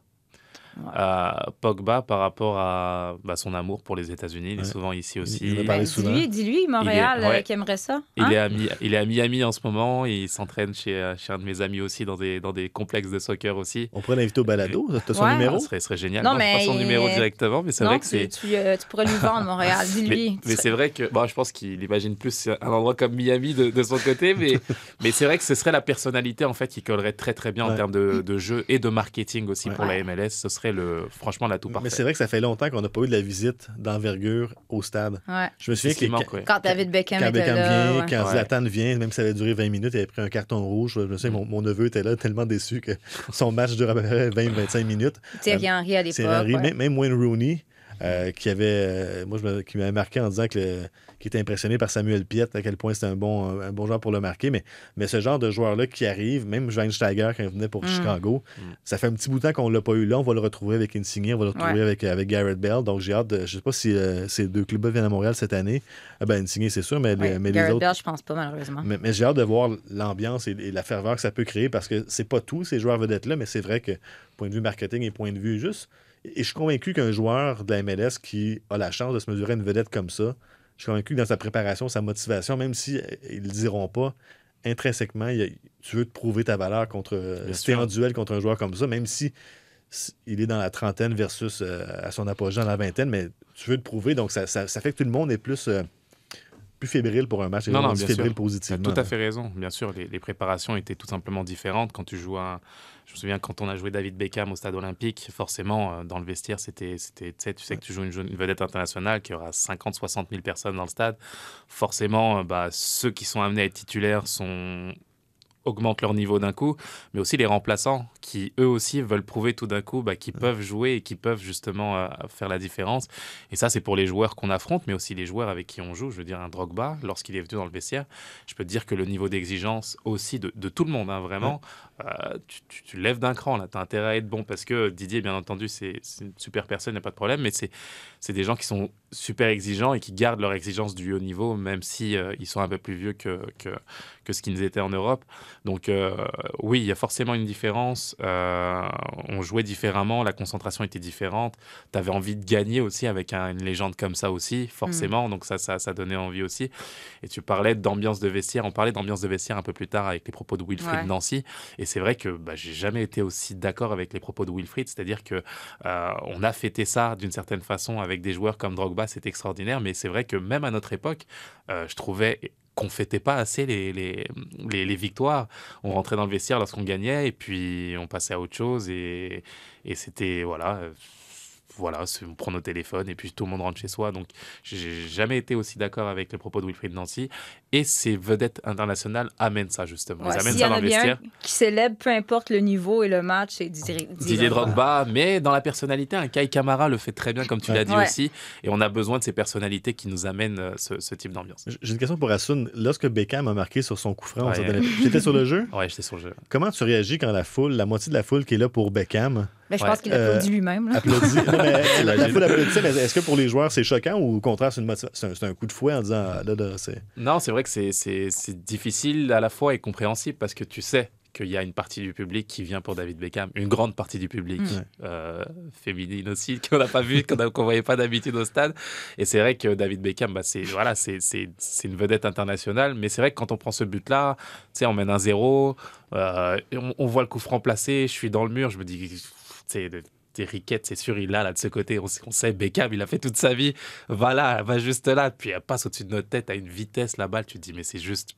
Ouais. Euh, Pogba, par rapport à bah, son amour pour les États-Unis, il est souvent ici aussi. Ben, dis-lui, dis-lui, Montréal, est- ouais. euh, qui aimerait ça. Il, hein? est à, il est à Miami en ce moment. Il s'entraîne chez, euh, chez un de mes amis aussi dans des, dans des complexes de soccer aussi. On pourrait l'inviter au balado. Tu as son Ouais. numéro? Ah, ce serait, génial. Non, Non, mais pas son il- numéro directement, mais c'est non, vrai que tu, c'est. tu, euh, tu pourrais lui vendre Montréal. Mais, Dis-lui. mais c'est vrai que bon, je pense qu'il imagine plus un endroit comme Miami de, de son côté, mais, mais c'est vrai que ce serait la personnalité en fait qui collerait très très bien en termes de, de jeu et de marketing aussi Ouais. pour Ouais. la MLS. Ce serait serait le, franchement l'atout parfait. Mais c'est vrai que ça fait longtemps qu'on n'a pas eu de la visite d'envergure au stade. Ouais. Je me souviens que manque, ouais. Quand David Beckham quand était Beckham là. vient, ouais. quand Ouais. Zlatan vient, même si ça avait duré 20 minutes, il avait pris un carton rouge. Je me souviens, mon, mon neveu était là tellement déçu que son match durait à peu près 20-25 minutes. Thierry Henry à C'est l'époque. Henry, ouais. même, même Wayne Rooney, euh, qui avait, euh, moi, je me- qui m'avait marqué en disant que le- qu'il était impressionné par Samuel Piet, à quel point c'était un bon, un bon joueur pour le marquer. Mais, mais ce genre de joueur-là qui arrive, même Schweinsteiger quand il venait pour Mm. Chicago, ça fait un petit bout de temps qu'on ne l'a pas eu là. On va le retrouver avec Insigne, on va le retrouver Ouais. avec, avec Garrett Bell. Donc j'ai hâte. De, je sais pas si euh, ces deux clubs viennent à Montréal cette année. Ah ben, Insigne, c'est sûr, mais, les- mais les Garrett autres. Bell, je pense pas, malheureusement. Mais, mais j'ai hâte de voir l'ambiance et, et la ferveur que ça peut créer parce que c'est pas tous ces joueurs vedettes-là, mais c'est vrai que point de vue marketing et point de vue juste. Et je suis convaincu qu'un joueur de la MLS qui a la chance de se mesurer à une vedette comme ça, je suis convaincu que dans sa préparation, sa motivation, même si euh, ils le diront pas, intrinsèquement, il y a- tu veux te prouver ta valeur contre. euh, Si t'es sûr. en duel contre un joueur comme ça, même si il est dans la trentaine versus euh, à son apogée dans la vingtaine, mais tu veux te prouver, donc ça, ça- ça fait que tout le monde est plus. euh, plus fébrile pour un match. Et Non, on non, bien fébrile sûr. Tu as positivement. tout à fait raison. Bien sûr, les, les préparations étaient tout simplement différentes. Quand tu joues un... Je me souviens quand on a joué David Beckham au stade olympique, forcément, euh, dans le vestiaire, c'était, c'était, tu sais, tu sais que tu joues une, vedette internationale, qu'il y aura 50, 60 000 personnes dans le stade. Forcément, euh, bah, ceux qui sont amenés à être titulaires sont augmentent leur niveau d'un coup, mais aussi les remplaçants qui eux aussi veulent prouver tout d'un coup bah, qu'ils peuvent jouer et qui peuvent justement euh, faire la différence. Et ça, c'est pour les joueurs qu'on affronte, mais aussi les joueurs avec qui on joue. Je veux dire, un Drogba, lorsqu'il est venu dans le vestiaire, je peux te dire que le niveau d'exigence aussi de, de tout le monde, hein, vraiment, euh, tu, tu- tu lèves d'un cran. Là, tu as intérêt à être bon parce que Didier, bien entendu, c'est une super personne, il n'y a pas de problème, mais c'est des gens qui sont super exigeants et qui gardent leur exigence du haut niveau, même si euh, ils sont un peu plus vieux que, que, que ce qu'ils étaient en Europe. Donc euh, oui, il y a forcément une différence. On jouait différemment, la concentration était différente. Tu avais envie de gagner aussi avec un- une légende comme ça aussi, forcément. Donc ça, ça, ça donnait envie aussi. Et tu parlais d'ambiance de vestiaire. On parlait d'ambiance de vestiaire un peu plus tard avec les propos de Wilfried Ouais. Nancy. Et c'est vrai que bah, j'ai jamais été aussi d'accord avec les propos de Wilfried. C'est-à-dire que euh, on a fêté ça d'une certaine façon avec des joueurs comme Drogba, c'est extraordinaire. Mais c'est vrai que même à notre époque, euh, je trouvais qu'on fêtait pas assez les, les, les, les victoires. On rentrait dans le vestiaire lorsqu'on gagnait et puis on passait à autre chose et, et c'était voilà. Voilà, c'est- on prend nos téléphones et puis tout le monde rentre chez soi. Donc, j'ai jamais été aussi d'accord avec les propos de Wilfried Nancy. Et ces vedettes internationales amènent ça, justement. Ouais, Ils amènent S'il y ça en dans le vestiaire. qui célèbre, peu importe le niveau et le match, c'est Didier, Didier Drogba, mais dans la personnalité, un Kai Kamara le fait très bien, comme tu l'as dit Ouais. aussi. Et on a besoin de ces personnalités qui nous amènent euh, ce, ce type d'ambiance. J'ai une question pour Assoun. Lorsque Beckham a marqué sur son coup franc, on Ouais. donnait- j'étais sur le jeu. Ouais, j'étais sur le jeu. Comment tu réagis quand la foule, la moitié de la foule qui est là pour Beckham, Ben, je Ouais. pense qu'il Euh, applaudit lui-même. là. applaudit Non, mais la, foule applaudissait, mais est-ce que pour les joueurs c'est choquant ou au contraire c'est une motiva- c'est un, c'est un coup de fouet en disant ah, là, là, c'est. Non, c'est vrai que c'est- c'est c'est difficile à la fois et compréhensible parce que tu sais qu'il y a une partie du public qui vient pour David Beckham, une grande partie du public, Mm. euh, féminine aussi, qu'on n'a pas vu, qu'on ne voyait pas d'habitude au stade. Et c'est vrai que David Beckham, bah, c'est voilà, c'est c'est- c'est une vedette internationale, mais c'est vrai que quand on prend ce but-là, tu sais, on mène un zéro, euh, on voit le coup franc placé, je suis dans le mur, je me dis, riquettes, c'est sûr, il l'a là de ce côté. On, sait- Beckham, il a fait toute sa vie. Va là, va juste là. Puis elle passe au-dessus de notre tête à une vitesse, la balle. Tu te dis, mais c'est juste.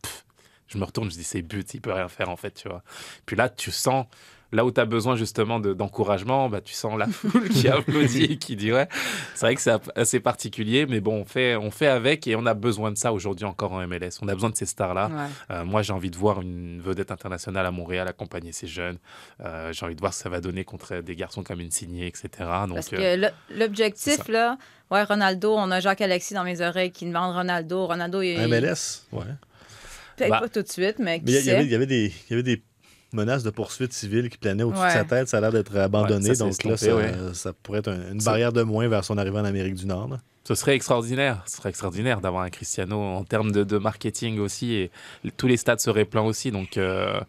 Je me retourne, je dis, c'est but, il peut rien faire en fait, tu vois. Puis là, tu sens, là où tu as besoin justement de- d'encouragement, bah, tu sens la foule qui applaudit et qui dit, ouais. C'est vrai que c'est assez particulier, mais bon, on fait, on fait avec et on a besoin de ça aujourd'hui encore en MLS. On a besoin de ces stars-là. Ouais. Euh, moi, j'ai envie de voir une vedette internationale à Montréal accompagner ces jeunes. Euh, j'ai envie de voir ce que ça va donner contre des garçons comme une signée, etc. Donc, Parce euh, que c'est l'objectif, là, ouais, Ronaldo, on a Jacques Alexis dans mes oreilles qui demande Ronaldo. Ronaldo, il, MLS Ouais. peut-être Bah, pas tout de suite, mais y, y y avait des, il y avait des menaces de poursuites civiles qui planaient au-dessus de sa tête. Ça a l'air d'être abandonné. Ouais, ça s'est donc là, ça, ouais. ça pourrait être un- une barrière de moins vers son arrivée en Amérique du Nord. là. Ce serait extraordinaire, ce serait extraordinaire d'avoir un Cristiano en termes de, de marketing aussi et tous les stades seraient pleins aussi. Donc euh,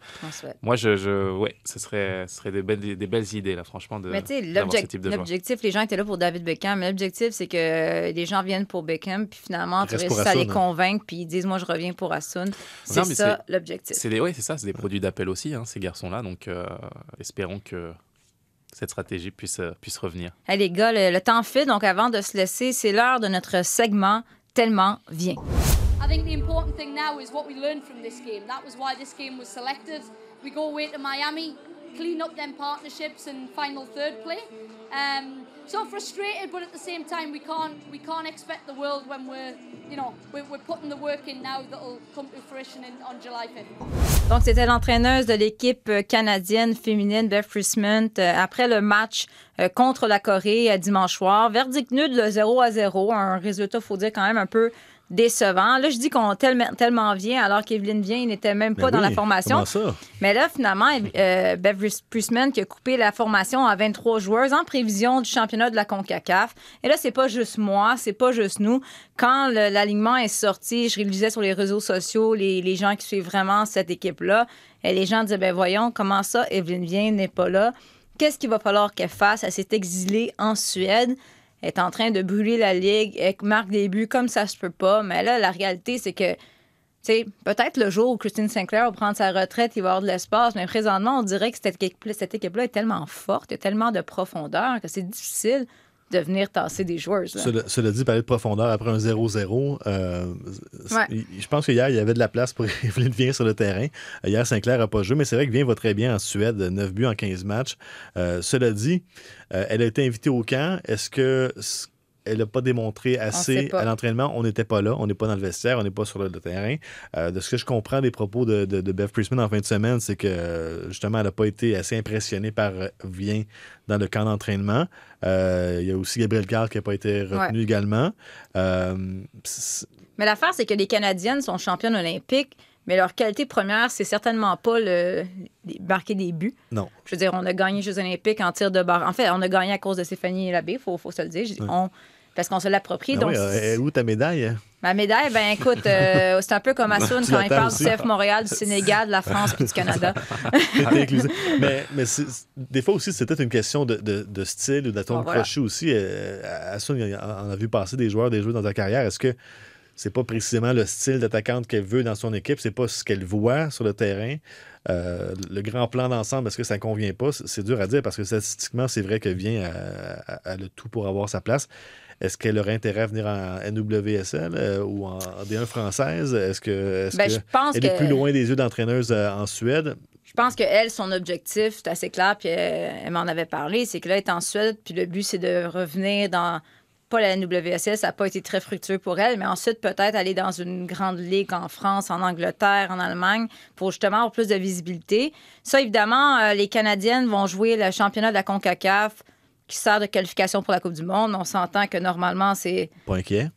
moi, je, je, ouais, ce serait, ce serait des belles, des belles idées là, franchement, de Mais tu sais, l'objectif, les gens étaient là pour David Beckham, mais l'objectif, c'est que les gens viennent pour Beckham, puis finalement, tu réussis à les convaincre, puis ils disent, moi, je reviens pour Hassoun. C'est ça, l'objectif. C'est ouais, c'est ça, c'est des produits d'appel aussi, hein, ces garçons-là. Donc euh, espérons que cette stratégie puisse, euh, puisse revenir. Hey, les gars, le, le temps file, donc avant de se laisser, c'est l'heure de notre segment Tellement vient. I think the important thing now is what we learned from this game. That was why this game was selected. We go away to Miami. clean up them partnerships and final third play. Um, so frustrated, but at the same time, we can't we can't expect the world when we're you know we're, we're putting the work in now that'll come to fruition in, on July 5th. Donc, c'était l'entraîneuse de l'équipe euh, canadienne féminine, Beth Friesman, euh, après le match euh, contre la Corée dimanche soir. Verdict nul de 0 à 0. Un résultat, faut dire, quand même un peu décevant. Là, je dis qu'on tellement, tellement vient, alors qu'Evelyne vient, il n'était même pas Ben dans oui, la formation. ça? Mais là, finalement, euh, Bev Priestman qui a coupé la formation à 23 joueurs en prévision du championnat de la CONCACAF. Et là, c'est pas juste moi, c'est pas juste nous. Quand l'alignement est sorti, je réalisais sur les réseaux sociaux les, les gens qui suivent vraiment cette équipe-là. Et les gens disaient, ben voyons, comment ça, Evelyne Vien n'est pas là? Qu'est-ce qu'il va falloir qu'elle fasse? Elle s'est exilée en Suède. Est en train de brûler la ligue. Elle marque des buts comme ça se peut pas. Mais là, la réalité, c'est que peut-être le jour où Christine Sinclair va prendre sa retraite, il va y avoir de l'espace, mais présentement, on dirait que cette équipe-là est tellement forte, il y a tellement de profondeur que c'est difficile de venir tasser des joueurs. là. Cela, cela dit, parler de profondeur après un 0-0, euh, Ouais. je pense qu'hier, il y avait de la place pour Evelyne Vien sur le terrain. Hier, Sinclair n'a pas joué, mais c'est vrai que Vien va très bien en Suède, 9 buts en 15 matchs. Euh, cela dit, euh, elle a été invitée au camp. Est-ce que elle n'a pas démontré assez pas. à l'entraînement? On n'était pas là, on n'est pas dans le vestiaire, on n'est pas sur le, le terrain. Euh, de ce que je comprends des propos de, de, de Bev Priestman en fin de semaine, c'est que justement, elle n'a pas été assez impressionnée par euh, Vien dans le camp d'entraînement. Euh, il y a aussi Gabriel Carr qui n'a pas été retenu Ouais. également. Euh, Mais l'affaire, c'est que les Canadiennes sont championnes olympiques, mais leur qualité première, c'est certainement pas le marquer des buts. non. Je veux dire, on a gagné les Jeux olympiques en tir de barre. En fait, on a gagné à cause de Stéphanie Labbé, il faut, faut se le dire. Je dis on, parce qu'on se l'approprie. Ah donc, oui, euh, où ta médaille? Ma médaille, ben écoute, euh, c'est un peu comme Assoun quand il parle aussi. du CF Montréal, du Sénégal, de la France puis du Canada. Mais mais des fois aussi, c'est peut-être une question de, de- de style ou d'atome Bon, voilà. crochet aussi. Euh, Assoun, en a vu passer des joueurs, des joueurs dans ta carrière. Est-ce que c'est pas précisément le style d'attaquante qu'elle veut dans son équipe? C'est pas ce qu'elle voit sur le terrain? Euh, le grand plan d'ensemble, est-ce que ça convient pas? C'est- C'est dur à dire parce que statistiquement, c'est vrai que vient à, à- à le tout pour avoir sa place. Est-ce qu'elle aurait intérêt à venir en NWSL euh, ou en D1 française? Est-ce que est-ce Ben, que je pense elle est plus loin des yeux d'entraîneuse euh, en Suède? Je pense que elle, son objectif, c'est assez clair, puis elle, elle m'en avait parlé, c'est que là, elle est en Suède, puis le but, c'est de revenir dans pas la NWSL, ça n'a pas été très fructueux pour elle, mais ensuite peut-être aller dans une grande ligue en France, en Angleterre, en Allemagne, pour justement avoir plus de visibilité. Ça, évidemment, euh, les Canadiennes vont jouer le championnat de la CONCACAF qui sert de qualification pour la Coupe du Monde. On s'entend que normalement, c'est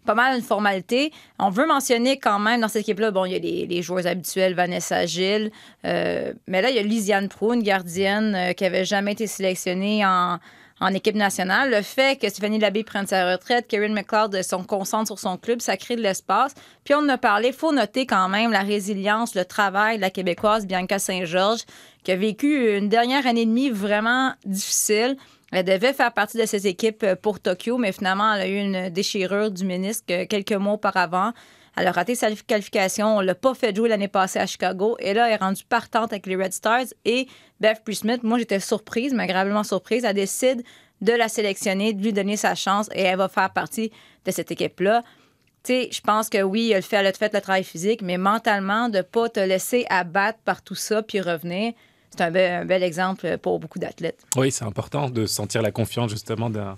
Pas mal une formalité. On veut mentionner quand même dans cette équipe-là, bon, il y a les, les joueurs habituels, Vanessa Gilles, euh, mais là, il y a Lisiane Prou, une gardienne euh, qui avait jamais été sélectionnée en, en équipe nationale. Le fait que Stéphanie Labbé prenne sa retraite, Karen McLeod son concentre sur son club, ça crée de l'espace. Puis on en a parlé, il faut noter quand même la résilience, le travail de la Québécoise Bianca Saint-Georges, qui a vécu une dernière année et demie vraiment difficile. Elle devait faire partie de cette équipe euh, pour Tokyo, mais finalement, elle a eu une déchirure du ménisque euh, quelques mois auparavant. Elle a raté sa qualification. On l'a pas fait jouer l'année passée à Chicago. Et là, elle est rendue partante avec les Red Stars. Et Beth Priestman, moi, j'étais surprise, mais agréablement surprise. Elle décide de la sélectionner, de lui donner sa chance et elle va faire partie de cette équipe-là. Tu sais, je pense que oui, elle, fait, elle a fait le travail physique, mais mentalement, de ne pas te laisser abattre par tout ça puis revenir, c'est un bel, exemple pour beaucoup d'athlètes. Oui, c'est important de sentir la confiance justement d'un-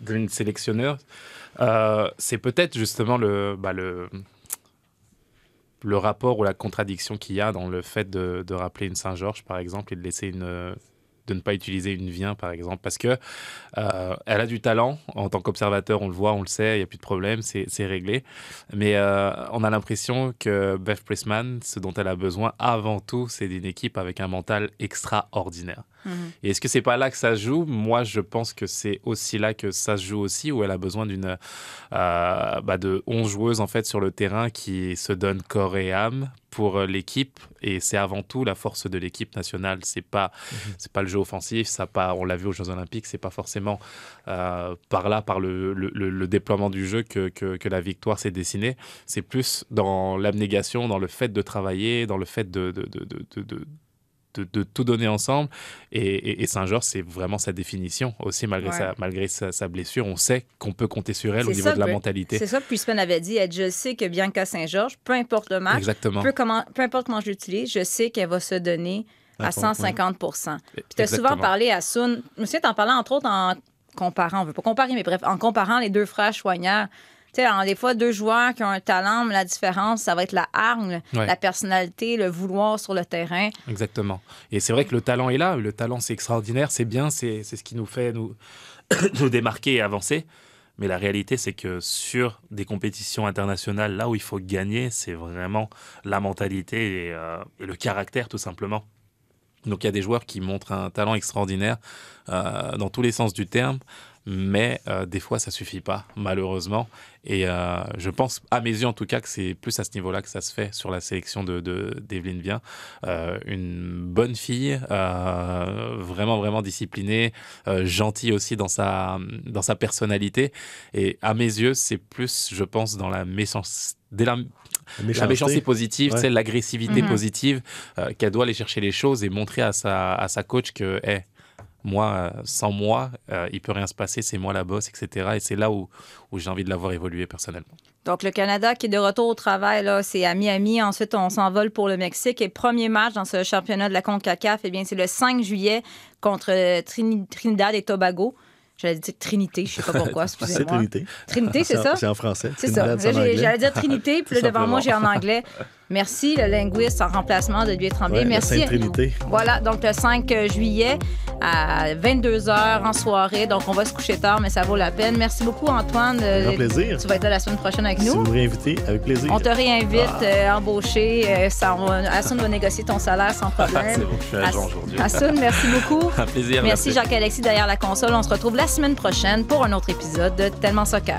d'une sélectionneur. Euh, c'est peut-être justement le, bah, le, le rapport ou la contradiction qu'il y a dans le fait de rappeler une Saint-Georges, par exemple, et de laisser une de ne pas utiliser une vien, par exemple, parce que euh, elle a du talent. En tant qu'observateur, on le voit, on le sait, il n'y a plus de problème, c'est réglé. Mais euh, on a l'impression que Beth Pressman, ce dont elle a besoin avant tout, c'est d'une équipe avec un mental extraordinaire. Mhm. Et est-ce que c'est pas là que ça se joue? Moi, je pense que c'est aussi là que ça se joue aussi, où elle a besoin d'une euh, bah, de 11 joueuses en fait sur le terrain qui se donnent corps et âme pour euh, l'équipe. Et c'est avant tout la force de l'équipe nationale. C'est pas c'est pas le jeu offensif. Ça pas, on l'a vu aux Jeux Olympiques. C'est pas forcément euh, par là, par le, le, le- le déploiement du jeu que, que, que la victoire s'est dessinée. C'est plus dans l'abnégation, dans le fait de travailler, dans le fait de, de, de, de- de- tout donner ensemble. Et, et- et Saint-Georges, c'est vraiment sa définition aussi, malgré, Ouais. sa, malgré sa, sa blessure. On sait qu'on peut compter sur elle au niveau ça, de la mentalité. C'est ça que Priestman avait dit. Elle, je sais que Bianca Saint-Georges, peu importe le match, Exactement. peu, comment, peu importe comment je l'utilise, je sais qu'elle va se donner à 150 Puis tu as souvent parlé à Sun. Souviens t'en parlais entre autres en comparant, on veut pas comparer, mais bref, en comparant les deux frères Choignard. Tu sais, en- des fois, deux joueurs qui ont un talent, mais la différence, ça va être la hargne, Ouais. la personnalité, le vouloir sur le terrain. Exactement. Et c'est vrai que le talent est là. Le talent, c'est extraordinaire, c'est bien, c'est c'est ce qui nous fait nous, nous démarquer et avancer. Mais la réalité, c'est que sur des compétitions internationales, là où il faut gagner, c'est vraiment la mentalité et, euh, et le caractère, tout simplement. Donc il y a des joueurs qui montrent un talent extraordinaire euh, dans tous les sens du terme, mais euh, des fois ça suffit pas, malheureusement. Et euh, je pense, à mes yeux en tout cas, que c'est plus à ce niveau-là que ça se fait sur la sélection de de- d'Evelyne Vien. Euh, une bonne fille, euh, vraiment vraiment disciplinée, euh, gentille aussi dans sa dans sa personnalité. Et à mes yeux, c'est plus, je pense, dans la méchanceté. La, la méchanceté. méchanceté positive, Ouais. c'est l'agressivité Mhm. positive, euh, qu'elle doit aller chercher les choses et montrer à sa, à sa coach que, hey, moi, euh, sans moi, euh, il peut rien se passer, c'est moi la bosse, etc. Et c'est là où, où j'ai envie de l'avoir évolué personnellement. Donc, le Canada qui est de retour au travail, là, c'est à Miami. Ensuite, on s'envole pour le Mexique. Et premier match dans ce championnat de la CONCACAF, eh bien, c'est le 5 juillet contre Trini- Trinidad et Tobago. J'allais dire Trinité, je sais pas pourquoi, C'est. Trinité. Trinité, c'est ça? C'est en français. C'est ça. J'allais dire Trinité, puis là, devant moi, j'ai en anglais. Merci, le linguiste en remplacement de Dieu Tremblay. Ouais, Merci. Voilà, donc le 5 juillet à 22h en soirée. Donc, on va se coucher tard, mais ça vaut la peine. Merci beaucoup, Antoine. Un grand plaisir. Tu vas être là la semaine prochaine avec Si nous. vous me réinvitez, avec plaisir. On te réinvite, Ah. euh, embauché. euh, ça, on, Assun va négocier ton salaire sans problème. c'est bon, je suis agent As- aujourd'hui. Assun, merci beaucoup. Un plaisir. Merci Jacques-Alexis derrière la console. On se retrouve la semaine prochaine pour un autre épisode de Tellement Soccer.